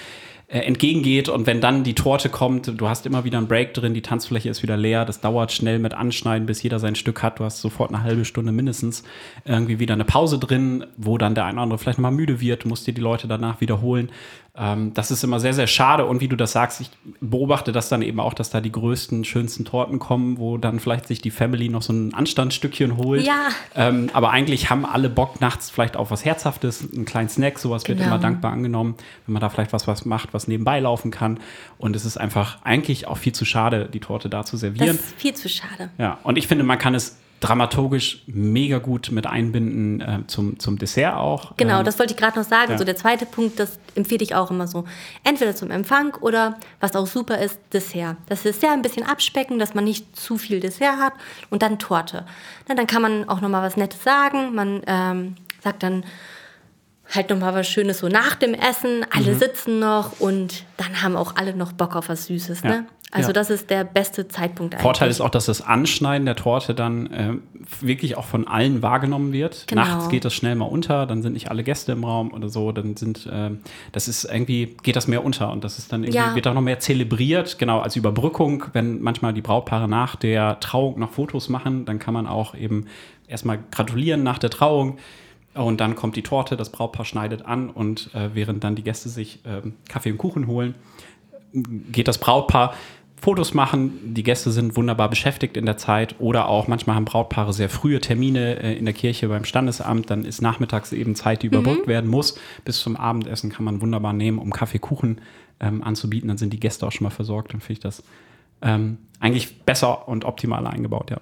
äh, entgegengeht und wenn dann die Torte kommt, du hast immer wieder einen Break drin, die Tanzfläche ist wieder leer, das dauert schnell mit Anschneiden, bis jeder sein Stück hat, du hast sofort eine halbe Stunde mindestens irgendwie wieder eine Pause drin, wo dann der eine oder andere vielleicht mal müde wird, musst dir die Leute danach wiederholen ähm, das ist immer sehr, sehr schade. Und wie du das sagst, ich beobachte das dann eben auch, dass da die größten, schönsten Torten kommen, wo dann vielleicht sich die Family noch so ein Anstandsstückchen holt. Ja. Ähm, aber eigentlich haben alle Bock nachts vielleicht auf was Herzhaftes, einen kleinen Snack, sowas wird genau. immer dankbar angenommen, wenn man da vielleicht was, was macht, was nebenbei laufen kann. Und es ist einfach eigentlich auch viel zu schade, die Torte da zu servieren. Das ist viel zu schade. Ja, und ich finde, man kann es dramaturgisch mega gut mit einbinden äh, zum, zum Dessert auch. Genau, ähm, das wollte ich gerade noch sagen. Ja. So der zweite Punkt, das empfehle ich auch immer so. Entweder zum Empfang oder, was auch super ist, Dessert. Das Dessert ein bisschen abspecken, dass man nicht zu viel Dessert hat und dann Torte. Na, dann kann man auch noch mal was Nettes sagen. Man ähm, sagt dann halt noch mal was Schönes so nach dem Essen. Alle mhm. sitzen noch und dann haben auch alle noch Bock auf was Süßes. Ja. Ne? Also ja. das ist der beste Zeitpunkt eigentlich. Vorteil ist auch, dass das Anschneiden der Torte dann äh, wirklich auch von allen wahrgenommen wird. Genau. Nachts geht das schnell mal unter, dann sind nicht alle Gäste im Raum oder so, dann sind, äh, das ist irgendwie, geht das mehr unter und das ist dann irgendwie, ja. wird auch noch mehr zelebriert, genau, als Überbrückung, wenn manchmal die Brautpaare nach der Trauung noch Fotos machen, dann kann man auch eben erstmal gratulieren nach der Trauung. Und dann kommt die Torte, das Brautpaar schneidet an und äh, während dann die Gäste sich ähm, Kaffee und Kuchen holen, geht das Brautpaar Fotos machen. Die Gäste sind wunderbar beschäftigt in der Zeit oder auch manchmal haben Brautpaare sehr frühe Termine äh, in der Kirche beim Standesamt. Dann ist nachmittags eben Zeit, die überbrückt mhm. werden muss. Bis zum Abendessen kann man wunderbar nehmen, um Kaffee, Kuchen ähm, anzubieten. Dann sind die Gäste auch schon mal versorgt. Dann finde ich das ähm, eigentlich besser und optimaler eingebaut, ja.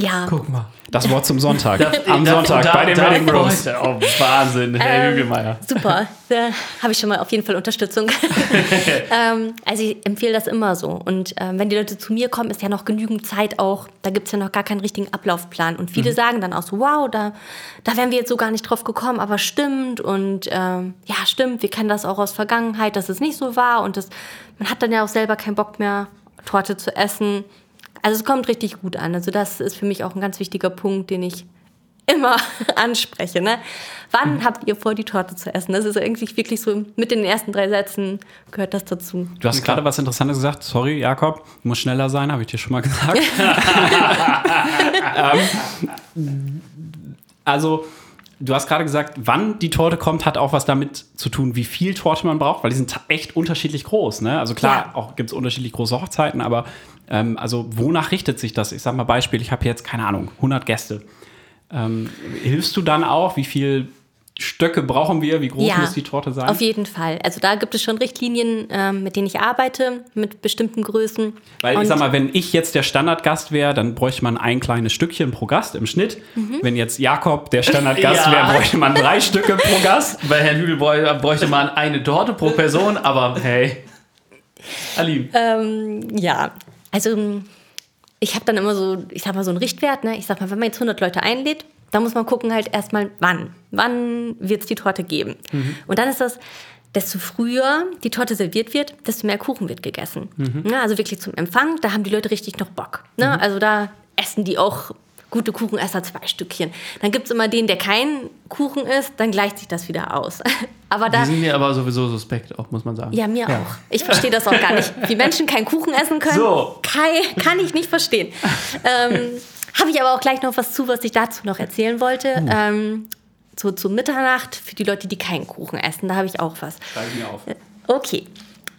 Ja. Guck mal. Das Wort zum Sonntag. Am Sonntag da, bei den Wedding Bros. Oh, Wahnsinn, Herr ähm, Hügelmeier. Super, da habe ich schon mal auf jeden Fall Unterstützung. ähm, also ich empfehle das immer so. Und ähm, wenn die Leute zu mir kommen, ist ja noch genügend Zeit auch. Da gibt es ja noch gar keinen richtigen Ablaufplan. Und viele mhm. sagen dann auch so, wow, da, da wären wir jetzt so gar nicht drauf gekommen, aber stimmt. Und ähm, ja, stimmt, wir kennen das auch aus Vergangenheit, dass es nicht so war. Und das, man hat dann ja auch selber keinen Bock mehr, Torte zu essen also es kommt richtig gut an. Also das ist für mich auch ein ganz wichtiger Punkt, den ich immer anspreche. Ne? Wann mhm. habt ihr vor, die Torte zu essen? Das ist irgendwie wirklich so, mit den ersten drei Sätzen gehört das dazu. Du hast gerade was Interessantes gesagt. Sorry, Jakob, du musst schneller sein, habe ich dir schon mal gesagt. ähm, also, du hast gerade gesagt, wann die Torte kommt, hat auch was damit zu tun, wie viel Torte man braucht, weil die sind echt unterschiedlich groß. Ne? Also klar, ja. auch gibt es unterschiedlich große Hochzeiten, aber ähm, also wonach richtet sich das? Ich sag mal Beispiel, ich habe jetzt, keine Ahnung, 100 Gäste. Ähm, hilfst du dann auch, wie viel Stöcke brauchen wir? Wie groß ja, muss die Torte sein? Auf jeden Fall. Also da gibt es schon Richtlinien, ähm, mit denen ich arbeite, mit bestimmten Größen. Weil Und ich sag mal, wenn ich jetzt der Standardgast wäre, dann bräuchte man ein kleines Stückchen pro Gast im Schnitt. Mhm. Wenn jetzt Jakob der Standardgast ja. wäre, bräuchte man drei Stücke pro Gast. Bei Herrn Hügel bräuchte man eine Torte pro Person, aber hey. Ali. Ähm, ja, also ich habe dann immer so, ich sag mal, so einen Richtwert. Ne? Ich sag mal, wenn man jetzt 100 Leute einlädt, da muss man gucken halt erstmal, wann. Wann wird es die Torte geben? Mhm. Und dann ist das, desto früher die Torte serviert wird, desto mehr Kuchen wird gegessen. Mhm. Ja, also wirklich zum Empfang, da haben die Leute richtig noch Bock. Ne? Mhm. Also da essen die auch gute Kuchenesser zwei Stückchen. Dann gibt es immer den, der kein Kuchen isst, dann gleicht sich das wieder aus. aber da, die sind mir aber sowieso suspekt, auch muss man sagen. Ja, mir ja. auch. Ich verstehe das auch gar nicht. Wie Menschen keinen Kuchen essen können, so. kann, kann ich nicht verstehen. ähm, habe ich aber auch gleich noch was zu, was ich dazu noch erzählen wollte. Uh. Ähm, so zu Mitternacht für die Leute, die keinen Kuchen essen. Da habe ich auch was. Schreibe mir auf. Okay.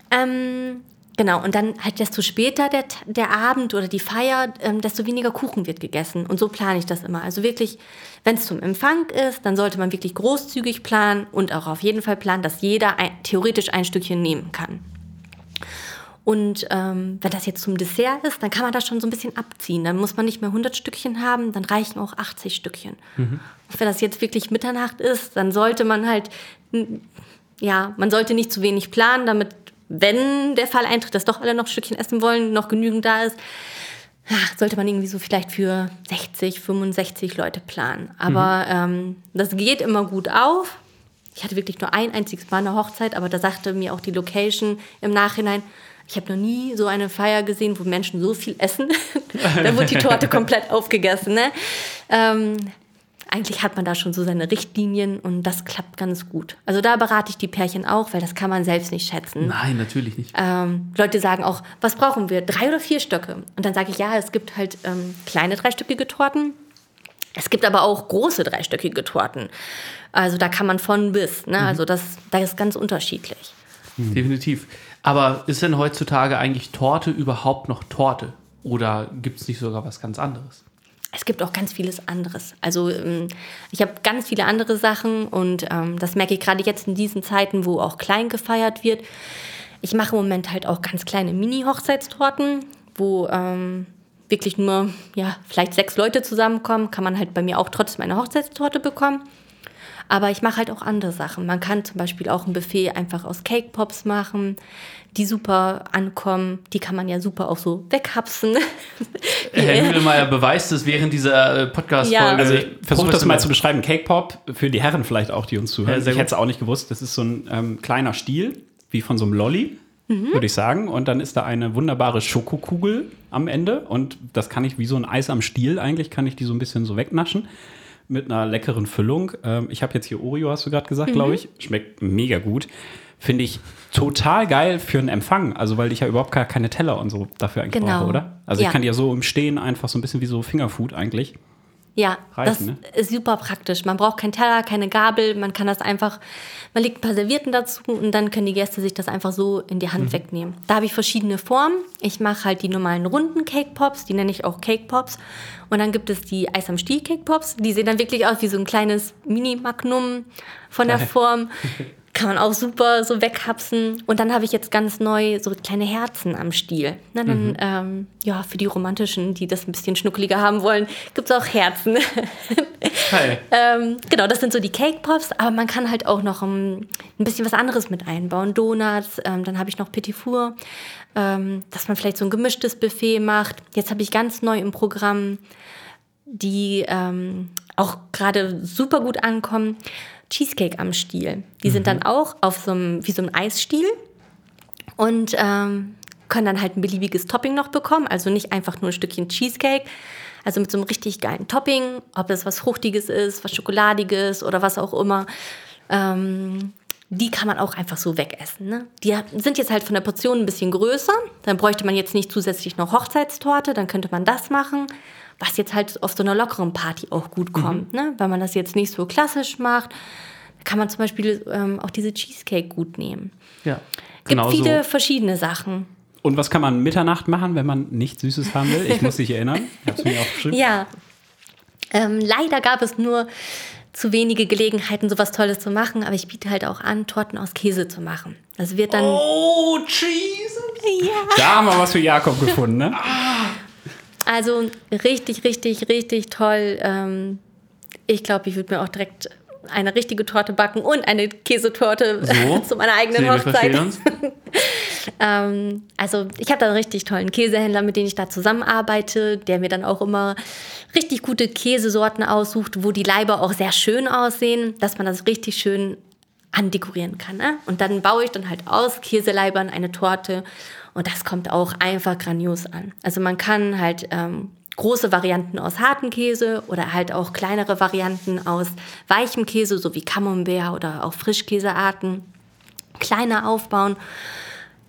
Ähm, genau, und dann halt desto später der, der Abend oder die Feier, ähm, desto weniger Kuchen wird gegessen. Und so plane ich das immer. Also wirklich, wenn es zum Empfang ist, dann sollte man wirklich großzügig planen und auch auf jeden Fall planen, dass jeder ein, theoretisch ein Stückchen nehmen kann. Und ähm, wenn das jetzt zum Dessert ist, dann kann man das schon so ein bisschen abziehen. Dann muss man nicht mehr 100 Stückchen haben, dann reichen auch 80 Stückchen. Mhm. Und wenn das jetzt wirklich Mitternacht ist, dann sollte man halt, ja, man sollte nicht zu wenig planen, damit, wenn der Fall eintritt, dass doch alle noch Stückchen essen wollen, noch genügend da ist, sollte man irgendwie so vielleicht für 60, 65 Leute planen. Aber mhm. ähm, das geht immer gut auf. Ich hatte wirklich nur ein einziges Mal eine Hochzeit, aber da sagte mir auch die Location im Nachhinein, ich habe noch nie so eine Feier gesehen, wo Menschen so viel essen. da wird die Torte komplett aufgegessen. Ne? Ähm, eigentlich hat man da schon so seine Richtlinien und das klappt ganz gut. Also da berate ich die Pärchen auch, weil das kann man selbst nicht schätzen. Nein, natürlich nicht. Ähm, Leute sagen auch, was brauchen wir? Drei oder vier Stöcke? Und dann sage ich, ja, es gibt halt ähm, kleine dreistöckige Torten. Es gibt aber auch große dreistöckige Torten. Also da kann man von bis. Ne? Mhm. Also das, das ist ganz unterschiedlich. Definitiv. Aber ist denn heutzutage eigentlich Torte überhaupt noch Torte? Oder gibt es nicht sogar was ganz anderes? Es gibt auch ganz vieles anderes. Also ähm, ich habe ganz viele andere Sachen und ähm, das merke ich gerade jetzt in diesen Zeiten, wo auch klein gefeiert wird. Ich mache im Moment halt auch ganz kleine Mini-Hochzeitstorten, wo ähm, wirklich nur ja, vielleicht sechs Leute zusammenkommen. Kann man halt bei mir auch trotzdem eine Hochzeitstorte bekommen. Aber ich mache halt auch andere Sachen. Man kann zum Beispiel auch ein Buffet einfach aus Cake Pops machen, die super ankommen. Die kann man ja super auch so weghapsen. Herr Hügelmeier beweist es während dieser äh, Podcast-Folge. Ja. Also ich versuche das mal zu beschreiben. Cake Pop, für die Herren vielleicht auch, die uns zuhören. Ja, ich hätte es auch nicht gewusst. Das ist so ein ähm, kleiner Stiel, wie von so einem Lolly. Mhm. würde ich sagen. Und dann ist da eine wunderbare Schokokugel am Ende. Und das kann ich wie so ein Eis am Stiel eigentlich, kann ich die so ein bisschen so wegnaschen mit einer leckeren Füllung. Ähm, ich habe jetzt hier Oreo, hast du gerade gesagt, mhm. glaube ich. Schmeckt mega gut. Finde ich total geil für einen Empfang. Also, weil ich ja überhaupt gar keine Teller und so dafür eigentlich genau. brauche, oder? Also, ja. ich kann die ja so im Stehen einfach so ein bisschen wie so Fingerfood eigentlich. Ja, reichen, das ne? ist super praktisch. Man braucht keinen Teller, keine Gabel. Man kann das einfach, man legt ein paar Servietten dazu und dann können die Gäste sich das einfach so in die Hand mhm. wegnehmen. Da habe ich verschiedene Formen. Ich mache halt die normalen runden Cake Pops, die nenne ich auch Cake Pops. Und dann gibt es die Eis am Stiel Cake Pops. Die sehen dann wirklich aus wie so ein kleines Mini-Magnum von der Form. Kann man auch super so weghapsen. Und dann habe ich jetzt ganz neu so kleine Herzen am Stiel. Na, dann, mhm. ähm, ja, für die Romantischen, die das ein bisschen schnuckeliger haben wollen, gibt es auch Herzen. ähm, genau, das sind so die Cake Pops, aber man kann halt auch noch um, ein bisschen was anderes mit einbauen. Donuts, ähm, dann habe ich noch Petit Four, ähm, dass man vielleicht so ein gemischtes Buffet macht. Jetzt habe ich ganz neu im Programm, die ähm, auch gerade super gut ankommen Cheesecake am Stiel. Die mhm. sind dann auch auf so einem, wie so ein Eisstiel und ähm, können dann halt ein beliebiges Topping noch bekommen, also nicht einfach nur ein Stückchen Cheesecake. Also mit so einem richtig geilen Topping, ob das was Fruchtiges ist, was Schokoladiges oder was auch immer. Ähm, die kann man auch einfach so wegessen. Ne? Die sind jetzt halt von der Portion ein bisschen größer. Dann bräuchte man jetzt nicht zusätzlich noch Hochzeitstorte, dann könnte man das machen. Was jetzt halt auf so einer lockeren Party auch gut kommt. Mhm. Ne? Weil man das jetzt nicht so klassisch macht, kann man zum Beispiel ähm, auch diese Cheesecake gut nehmen. Ja. Genau Gibt viele so. verschiedene Sachen. Und was kann man Mitternacht machen, wenn man nichts Süßes haben will? Ich muss dich erinnern. Ich mir aufgeschrieben. Ja. Ähm, leider gab es nur zu wenige Gelegenheiten, sowas Tolles zu machen, aber ich biete halt auch an, Torten aus Käse zu machen. Das wird dann. Oh, Jesus! Ja. Da haben wir was für Jakob gefunden, ne? Also richtig, richtig, richtig toll. Ähm, ich glaube, ich würde mir auch direkt eine richtige Torte backen und eine Käsetorte so? zu meiner eigenen Hochzeit. ähm, also ich habe da einen richtig tollen Käsehändler, mit dem ich da zusammenarbeite, der mir dann auch immer richtig gute Käsesorten aussucht, wo die Leiber auch sehr schön aussehen, dass man das richtig schön andekorieren kann. Ne? Und dann baue ich dann halt aus Käseleibern eine Torte und das kommt auch einfach grandios an. Also man kann halt ähm, große Varianten aus harten Käse oder halt auch kleinere Varianten aus weichem Käse, so wie Camembert oder auch Frischkäsearten, kleiner aufbauen.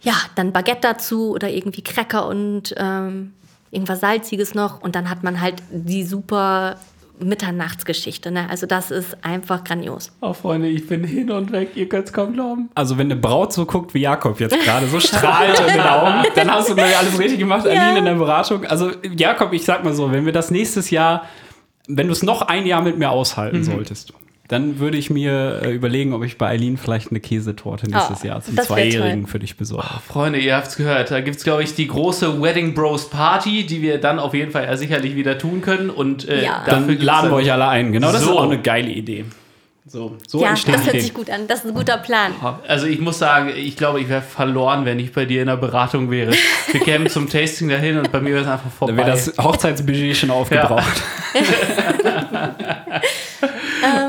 Ja, dann Baguette dazu oder irgendwie Cracker und ähm, irgendwas Salziges noch. Und dann hat man halt die super Mitternachtsgeschichte. Ne? Also das ist einfach grandios. Oh Freunde, ich bin hin und weg, ihr könnt es kaum glauben. Also wenn eine Braut so guckt wie Jakob jetzt gerade, so strahlt in den Augen, dann hast du mir alles richtig gemacht, ja. Aline, in der Beratung. Also Jakob, ich sag mal so, wenn wir das nächstes Jahr, wenn du es noch ein Jahr mit mir aushalten mhm. solltest, dann würde ich mir äh, überlegen, ob ich bei Eileen vielleicht eine Käsetorte nächstes oh, Jahr zum Zweijährigen für dich besorge. Oh, Freunde, ihr habt es gehört. Da gibt es, glaube ich, die große Wedding Bros Party, die wir dann auf jeden Fall ja sicherlich wieder tun können. Und äh, ja. dann laden wir euch alle ein. Genau, das so. ist auch eine geile Idee. So, so ja, das hört sich gut an. Das ist ein guter Plan. Also ich muss sagen, ich glaube, ich wäre verloren, wenn ich bei dir in der Beratung wäre. Wir kämen zum Tasting dahin und bei mir wäre es einfach vorbei. Dann wäre das Hochzeitsbudget schon aufgebraucht. Ja.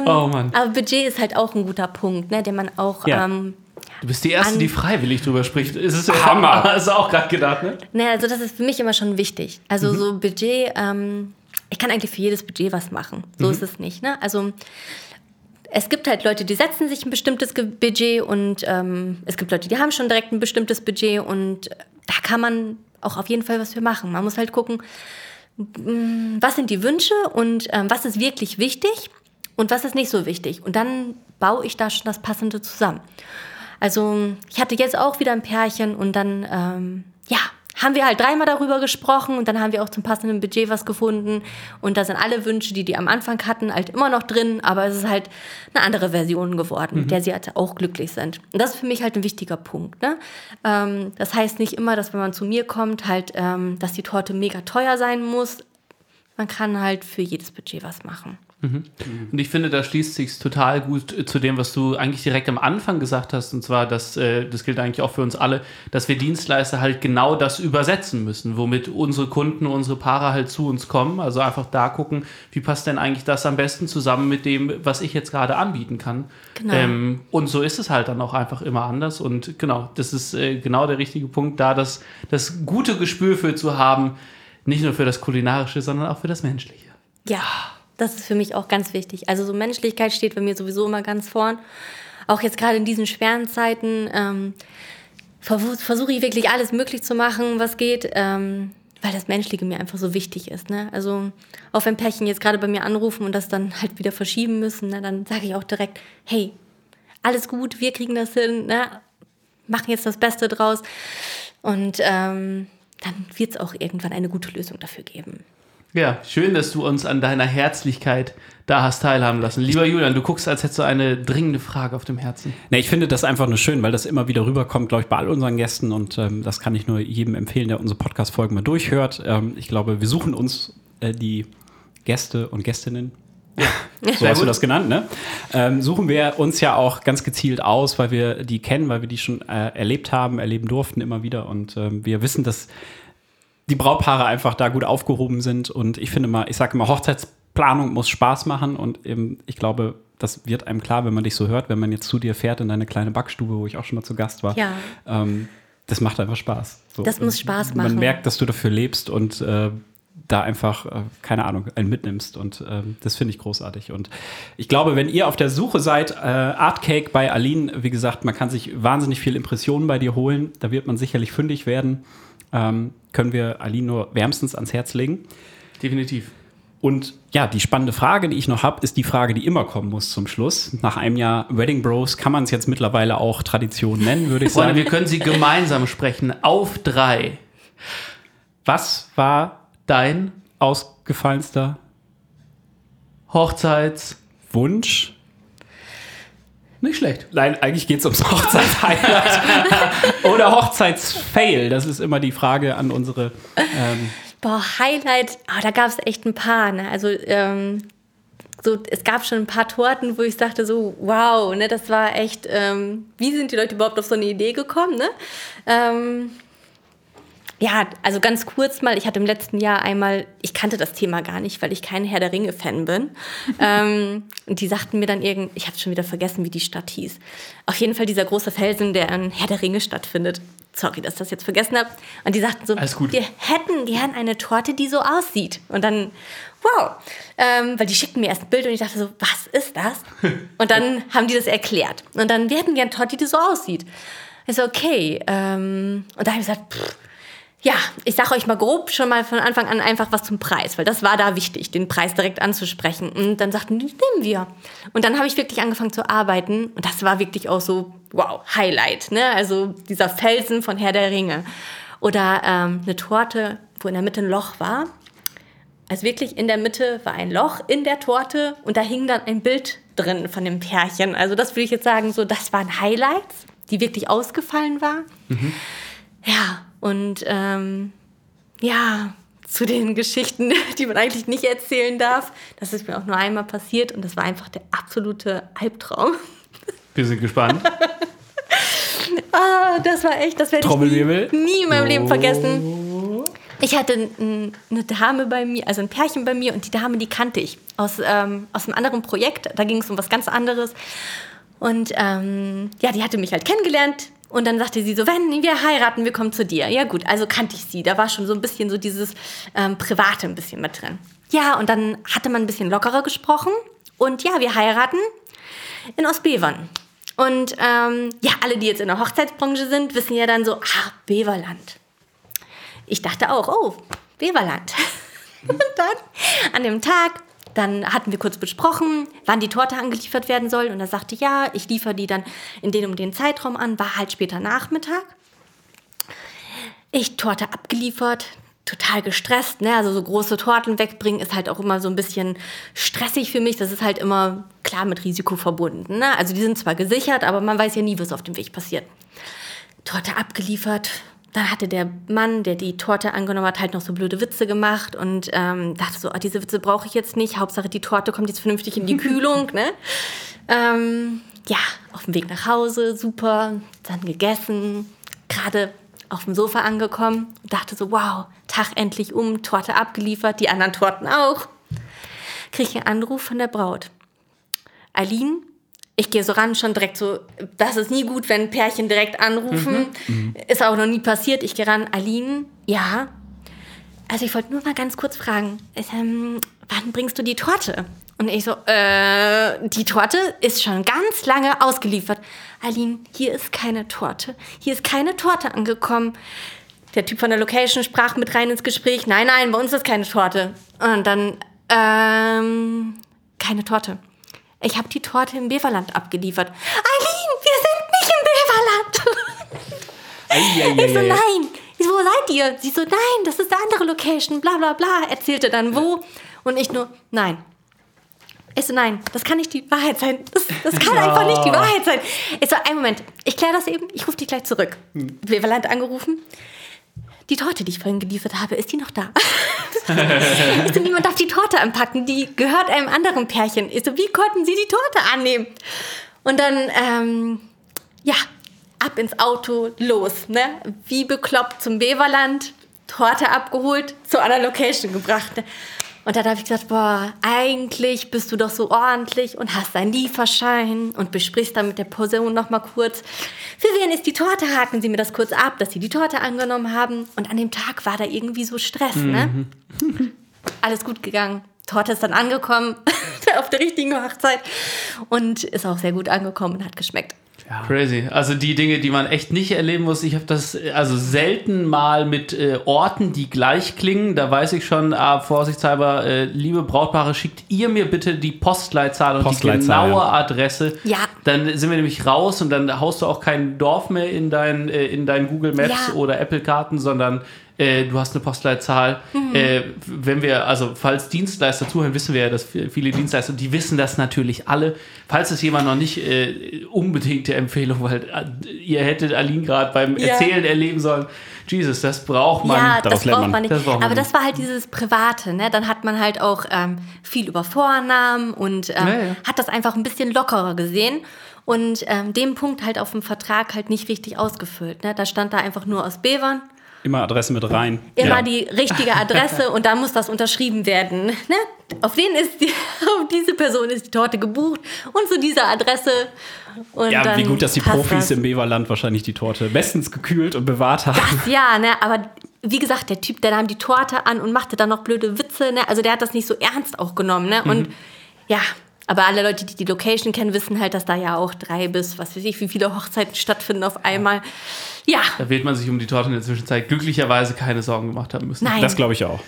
ähm, oh Mann. Aber Budget ist halt auch ein guter Punkt, ne, den man auch... Ja. Ähm, Du bist die Erste, die freiwillig drüber spricht. Ist es Hammer. Hast du auch gerade gedacht, ne? Naja, also das ist für mich immer schon wichtig. Also mhm. so Budget, ähm, ich kann eigentlich für jedes Budget was machen. So mhm. ist es nicht, ne? Also es gibt halt Leute, die setzen sich ein bestimmtes Budget und ähm, es gibt Leute, die haben schon direkt ein bestimmtes Budget und da kann man auch auf jeden Fall was für machen. Man muss halt gucken, mm, was sind die Wünsche und ähm, was ist wirklich wichtig und was ist nicht so wichtig. Und dann baue ich da schon das Passende zusammen. Also ich hatte jetzt auch wieder ein Pärchen und dann, ähm, ja, haben wir halt dreimal darüber gesprochen und dann haben wir auch zum passenden Budget was gefunden. Und da sind alle Wünsche, die die am Anfang hatten, halt immer noch drin, aber es ist halt eine andere Version geworden, mhm. mit der sie halt auch glücklich sind. Und das ist für mich halt ein wichtiger Punkt. Ne? Ähm, das heißt nicht immer, dass wenn man zu mir kommt, halt, ähm, dass die Torte mega teuer sein muss. Man kann halt für jedes Budget was machen. Mhm. Und ich finde, da schließt sich total gut zu dem, was du eigentlich direkt am Anfang gesagt hast, und zwar, dass äh, das gilt eigentlich auch für uns alle, dass wir Dienstleister halt genau das übersetzen müssen, womit unsere Kunden, unsere Paare halt zu uns kommen. Also einfach da gucken, wie passt denn eigentlich das am besten zusammen mit dem, was ich jetzt gerade anbieten kann. Genau. Ähm, und so ist es halt dann auch einfach immer anders. Und genau, das ist äh, genau der richtige Punkt, da das, das gute Gespür für zu haben, nicht nur für das Kulinarische, sondern auch für das Menschliche. Ja. Das ist für mich auch ganz wichtig. Also so Menschlichkeit steht bei mir sowieso immer ganz vorn. Auch jetzt gerade in diesen schweren Zeiten ähm, versuche ich wirklich alles möglich zu machen, was geht, ähm, weil das Menschliche mir einfach so wichtig ist. Ne? Also auch wenn Pärchen jetzt gerade bei mir anrufen und das dann halt wieder verschieben müssen, ne, dann sage ich auch direkt, hey, alles gut, wir kriegen das hin, ne? machen jetzt das Beste draus. Und ähm, dann wird es auch irgendwann eine gute Lösung dafür geben. Ja, schön, dass du uns an deiner Herzlichkeit da hast teilhaben lassen. Lieber Julian, du guckst, als hättest du eine dringende Frage auf dem Herzen. Ne, ich finde das einfach nur schön, weil das immer wieder rüberkommt, glaube ich, bei all unseren Gästen und ähm, das kann ich nur jedem empfehlen, der unsere Podcast-Folgen mal durchhört. Ähm, ich glaube, wir suchen uns äh, die Gäste und Gästinnen ja, so hast du das genannt, ne? Ähm, suchen wir uns ja auch ganz gezielt aus, weil wir die kennen, weil wir die schon äh, erlebt haben, erleben durften immer wieder und ähm, wir wissen, dass die Brautpaare einfach da gut aufgehoben sind. Und ich finde mal, ich sage immer, Hochzeitsplanung muss Spaß machen. Und eben, ich glaube, das wird einem klar, wenn man dich so hört, wenn man jetzt zu dir fährt in deine kleine Backstube, wo ich auch schon mal zu Gast war. Ja. Ähm, das macht einfach Spaß. So, Das muss Spaß machen. Man merkt, dass du dafür lebst und äh, da einfach, äh, keine Ahnung, einen mitnimmst. Und ähm, das finde ich großartig. Und ich glaube, wenn ihr auf der Suche seid, äh, Artcake bei Aline, wie gesagt, man kann sich wahnsinnig viele Impressionen bei dir holen. Da wird man sicherlich fündig werden. Ähm, können wir Aline nur wärmstens ans Herz legen. Definitiv. Und ja, die spannende Frage, die ich noch habe, ist die Frage, die immer kommen muss zum Schluss. Nach einem Jahr Wedding Bros kann man es jetzt mittlerweile auch Tradition nennen, würde ich Freunde, sagen. wir können sie gemeinsam sprechen. Auf drei. Was war Dein ausgefallenster Hochzeits. Nicht schlecht. Nein, eigentlich geht es ums Hochzeitshighlight oder Hochzeitsfail. Das ist immer die Frage an unsere. Ähm, Boah, Highlight, ah, da gab es echt ein paar. Ne? Also ähm, so, es gab schon ein paar Torten, wo ich sagte so, wow, ne, das war echt, ähm, wie sind die Leute überhaupt auf so eine Idee gekommen? Ne? Ähm, ja, also ganz kurz mal, ich hatte im letzten Jahr einmal, ich kannte das Thema gar nicht, weil ich kein Herr der Ringe-Fan bin. ähm, und die sagten mir dann irgend, ich habe schon wieder vergessen, wie die Stadt hieß. Auf jeden Fall dieser große Felsen, der in Herr der Ringe stattfindet. Sorry, dass ich das jetzt vergessen habe. Und die sagten so, Alles gut. wir hätten gern eine Torte, die so aussieht. Und dann, wow. Ähm, weil die schickten mir erst ein Bild und ich dachte so, was ist das? Und dann haben die das erklärt. Und dann, wir hätten gern eine Torte, die so aussieht. Ich so, okay. Ähm, und da habe ich gesagt, pff, ja, ich sage euch mal grob schon mal von Anfang an einfach was zum Preis, weil das war da wichtig, den Preis direkt anzusprechen. Und dann sagten die, nehmen wir. Und dann habe ich wirklich angefangen zu arbeiten und das war wirklich auch so, wow, Highlight, ne? Also dieser Felsen von Herr der Ringe. Oder ähm, eine Torte, wo in der Mitte ein Loch war. Also wirklich in der Mitte war ein Loch in der Torte und da hing dann ein Bild drin von dem Pärchen. Also das würde ich jetzt sagen, so das waren Highlights, die wirklich ausgefallen waren. Ja, und ähm, ja, zu den Geschichten, die man eigentlich nicht erzählen darf. Das ist mir auch nur einmal passiert und das war einfach der absolute Albtraum. Wir sind gespannt. Ah, das war echt, das werde ich nie, nie in meinem Leben vergessen. Ich hatte eine Dame bei mir, also ein Pärchen bei mir und die Dame, die kannte ich aus, ähm, aus einem anderen Projekt. Da ging es um was ganz anderes. Und ähm, ja, die hatte mich halt kennengelernt. Und dann sagte sie so, wenn wir heiraten, wir kommen zu dir. Ja gut, also kannte ich sie. Da war schon so ein bisschen so dieses ähm, Private ein bisschen mit drin. Ja, und dann hatte man ein bisschen lockerer gesprochen. Und ja, wir heiraten in Ostbevern. Und ähm, ja, alle, die jetzt in der Hochzeitsbranche sind, wissen ja dann so, ah, Beverland. Ich dachte auch, oh, Beverland. Und dann an dem Tag, dann hatten wir kurz besprochen, wann die Torte angeliefert werden soll. Und er sagte, ja, ich liefere die dann in den um den Zeitraum an, war halt später Nachmittag. Ich Torte abgeliefert, total gestresst. Ne? Also so große Torten wegbringen ist halt auch immer so ein bisschen stressig für mich. Das ist halt immer klar mit Risiko verbunden. Ne? Also die sind zwar gesichert, aber man weiß ja nie, was auf dem Weg passiert. Torte abgeliefert. Dann hatte der Mann, der die Torte angenommen hat, halt noch so blöde Witze gemacht und ähm, dachte so, ah, diese Witze brauche ich jetzt nicht. Hauptsache, die Torte kommt jetzt vernünftig in die Kühlung. Ne? Ähm, ja, auf dem Weg nach Hause, super, dann gegessen, gerade auf dem Sofa angekommen, dachte so, wow, Tag endlich um, Torte abgeliefert, die anderen Torten auch. Kriege ich einen Anruf von der Braut. Eileen, ich gehe so ran, schon direkt so, das ist nie gut, wenn Pärchen direkt anrufen. Ist auch noch nie passiert. Ich gehe ran, Eileen, ja. Also ich wollte nur mal ganz kurz fragen, ähm, wann bringst du die Torte? Und ich so, äh, die Torte ist schon ganz lange ausgeliefert. Aline, hier ist keine Torte. Hier ist keine Torte angekommen. Der Typ von der Location sprach mit rein ins Gespräch. Nein, nein, bei uns ist keine Torte. Und dann, ähm, keine Torte. Ich habe die Torte im Beverland abgeliefert. Eileen, wir sind nicht im Beverland. Ich so, nein. Ich so, wo seid ihr? Sie so, nein, das ist eine andere Location, bla bla bla. Erzählte dann wo. Und ich nur, nein. Ich so, nein, das kann nicht die Wahrheit sein. Das, das kann einfach nicht die Wahrheit sein. Ich so, einen Moment, ich kläre das eben, ich rufe die gleich zurück. Beverland angerufen. Die Torte, die ich vorhin geliefert habe, ist die noch da? ich so, niemand darf die Torte anpacken, die gehört einem anderen Pärchen. Ich so, wie konnten sie die Torte annehmen? Und dann, ähm, ja, ab ins Auto, los, ne? Wie bekloppt zum Beverland, Torte abgeholt, zu einer Location gebracht. Ne? Und dann habe ich gesagt, boah, eigentlich bist du doch so ordentlich und hast deinen Lieferschein und besprichst dann mit der Person noch mal kurz, für wen ist die Torte? Haken Sie mir das kurz ab, dass Sie die Torte angenommen haben. Und an dem Tag war da irgendwie so Stress, ne? Alles gut gegangen. Torte ist dann angekommen auf der richtigen Hochzeit und ist auch sehr gut angekommen und hat geschmeckt. Crazy. Also die Dinge, die man echt nicht erleben muss. Ich habe das also selten mal mit äh, Orten, die gleich klingen. Da weiß ich schon, ah, vorsichtshalber, äh, liebe Brautpaare, schickt ihr mir bitte die Postleitzahl und Postleitzahl, die genaue ja. Adresse. Ja. Dann sind wir nämlich raus und dann haust du auch kein Dorf mehr in dein, äh, in dein Google Maps Ja. oder Apple Karten, sondern äh, du hast eine Postleitzahl. Mhm. Äh, wenn wir, also falls Dienstleister zuhören, wissen wir ja, dass viele Dienstleister, die wissen das natürlich alle. Falls es jemand noch nicht, äh, unbedingte Empfehlung, weil äh, ihr hättet Aline gerade beim Ja. Erzählen erleben sollen. Jesus, das braucht man. ja, das lernt braucht man. man nicht. Das braucht man Aber nicht. das war halt dieses Private, ne? Dann hat man halt auch ähm, viel über Vornamen und ähm, Ja, ja. hat das einfach ein bisschen lockerer gesehen und ähm, den Punkt halt auf dem Vertrag halt nicht richtig ausgefüllt. Ne? Da stand da einfach nur aus Bevern, Immer Adresse mit rein. immer Ja. die richtige Adresse und dann muss das unterschrieben werden. Ne? Auf den ist die, auf diese Person ist die Torte gebucht und zu dieser Adresse. Und Ja, wie gut, dass die Profis das. im Beverland wahrscheinlich die Torte bestens gekühlt und bewahrt haben. Ja, ne, aber wie gesagt, der Typ, der nahm die Torte an und machte dann noch blöde Witze, ne? Also der hat das nicht so ernst auch genommen, ne? Und ja, aber alle Leute, die die Location kennen, wissen halt, dass da ja auch drei bis, was weiß ich, wie viele Hochzeiten stattfinden auf einmal. Ja, Da wird man sich um die Torte in der Zwischenzeit glücklicherweise keine Sorgen gemacht haben müssen. nein. Das glaube ich auch.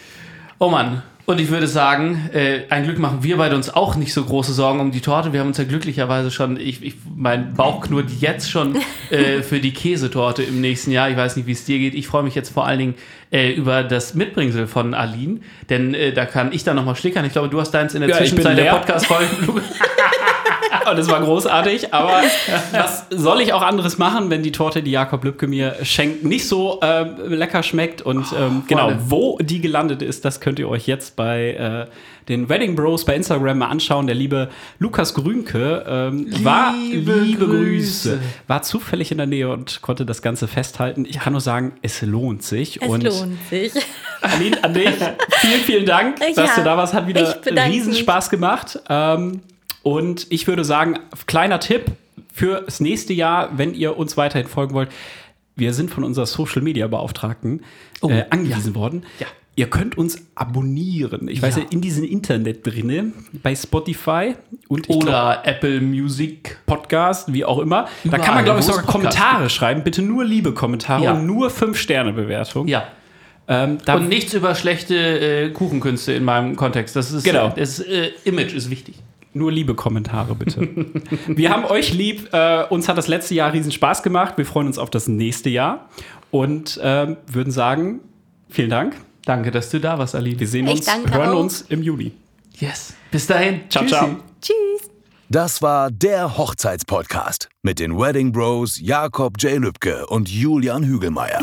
Oh Mann. Und ich würde sagen, äh, ein Glück machen wir beide uns auch nicht so große Sorgen um die Torte. Wir haben uns ja glücklicherweise schon, ich, ich, mein Bauch knurrt jetzt schon äh, für die Käsetorte im nächsten Jahr. Ich weiß nicht, wie es dir geht. Ich freue mich jetzt vor allen Dingen äh, über das Mitbringsel von Aline, denn äh, da kann ich dann nochmal schlickern. Ich glaube, du hast deins in der Ja, Zwischenzeit der. Podcast-Folge. Und es war großartig, aber was soll ich auch anderes machen, wenn die Torte, die Jakob Lübke mir schenkt, nicht so ähm, lecker schmeckt? Und ähm, genau, Freunde. wo die gelandet ist, das könnt ihr euch jetzt bei äh, den Wedding Bros bei Instagram mal anschauen. Der liebe Lukas Grünke ähm, war, Liebe liebe Grüße, Grüße. war zufällig in der Nähe und konnte das Ganze festhalten. Ich kann nur sagen, es lohnt sich. es und lohnt sich. Aline, an dich, vielen, vielen Dank, Ja, dass du da warst. Hat wieder riesen. Spaß gemacht. Ähm, und ich würde sagen, kleiner Tipp fürs nächste Jahr, wenn ihr uns weiterhin folgen wollt. Wir sind von unserer Social Media Beauftragten äh, angewiesen worden. Oh, Ja. Ihr könnt uns abonnieren. Ich weiß Ja. ja, in diesem Internet drinne, bei Spotify und ich glaub, Oder Apple Music. Podcast, wie auch immer. Da Überall, kann man, glaube ich, sogar Kommentare schreiben. Bitte nur liebe Kommentare Ja. und nur 5-Sterne-Bewertung. Ja. Ähm, da Und nichts über schlechte äh, Kuchenkünste in meinem Kontext. Das ist, Genau. Das äh, Image ist wichtig. Nur liebe Kommentare, bitte. wir haben euch lieb. Äh, uns hat das letzte Jahr riesen Spaß gemacht. Wir freuen uns auf das nächste Jahr und ähm, würden sagen, vielen Dank. Danke, dass du da warst, Aline. Wir sehen Ich uns, danke hören auch. uns im Juli. Yes. Bis dahin. Ciao, Tschüssi. ciao. Tschüss. Das war der Hochzeitspodcast mit den Wedding Bros Jakob J. Lübke und Julian Hügelmeier.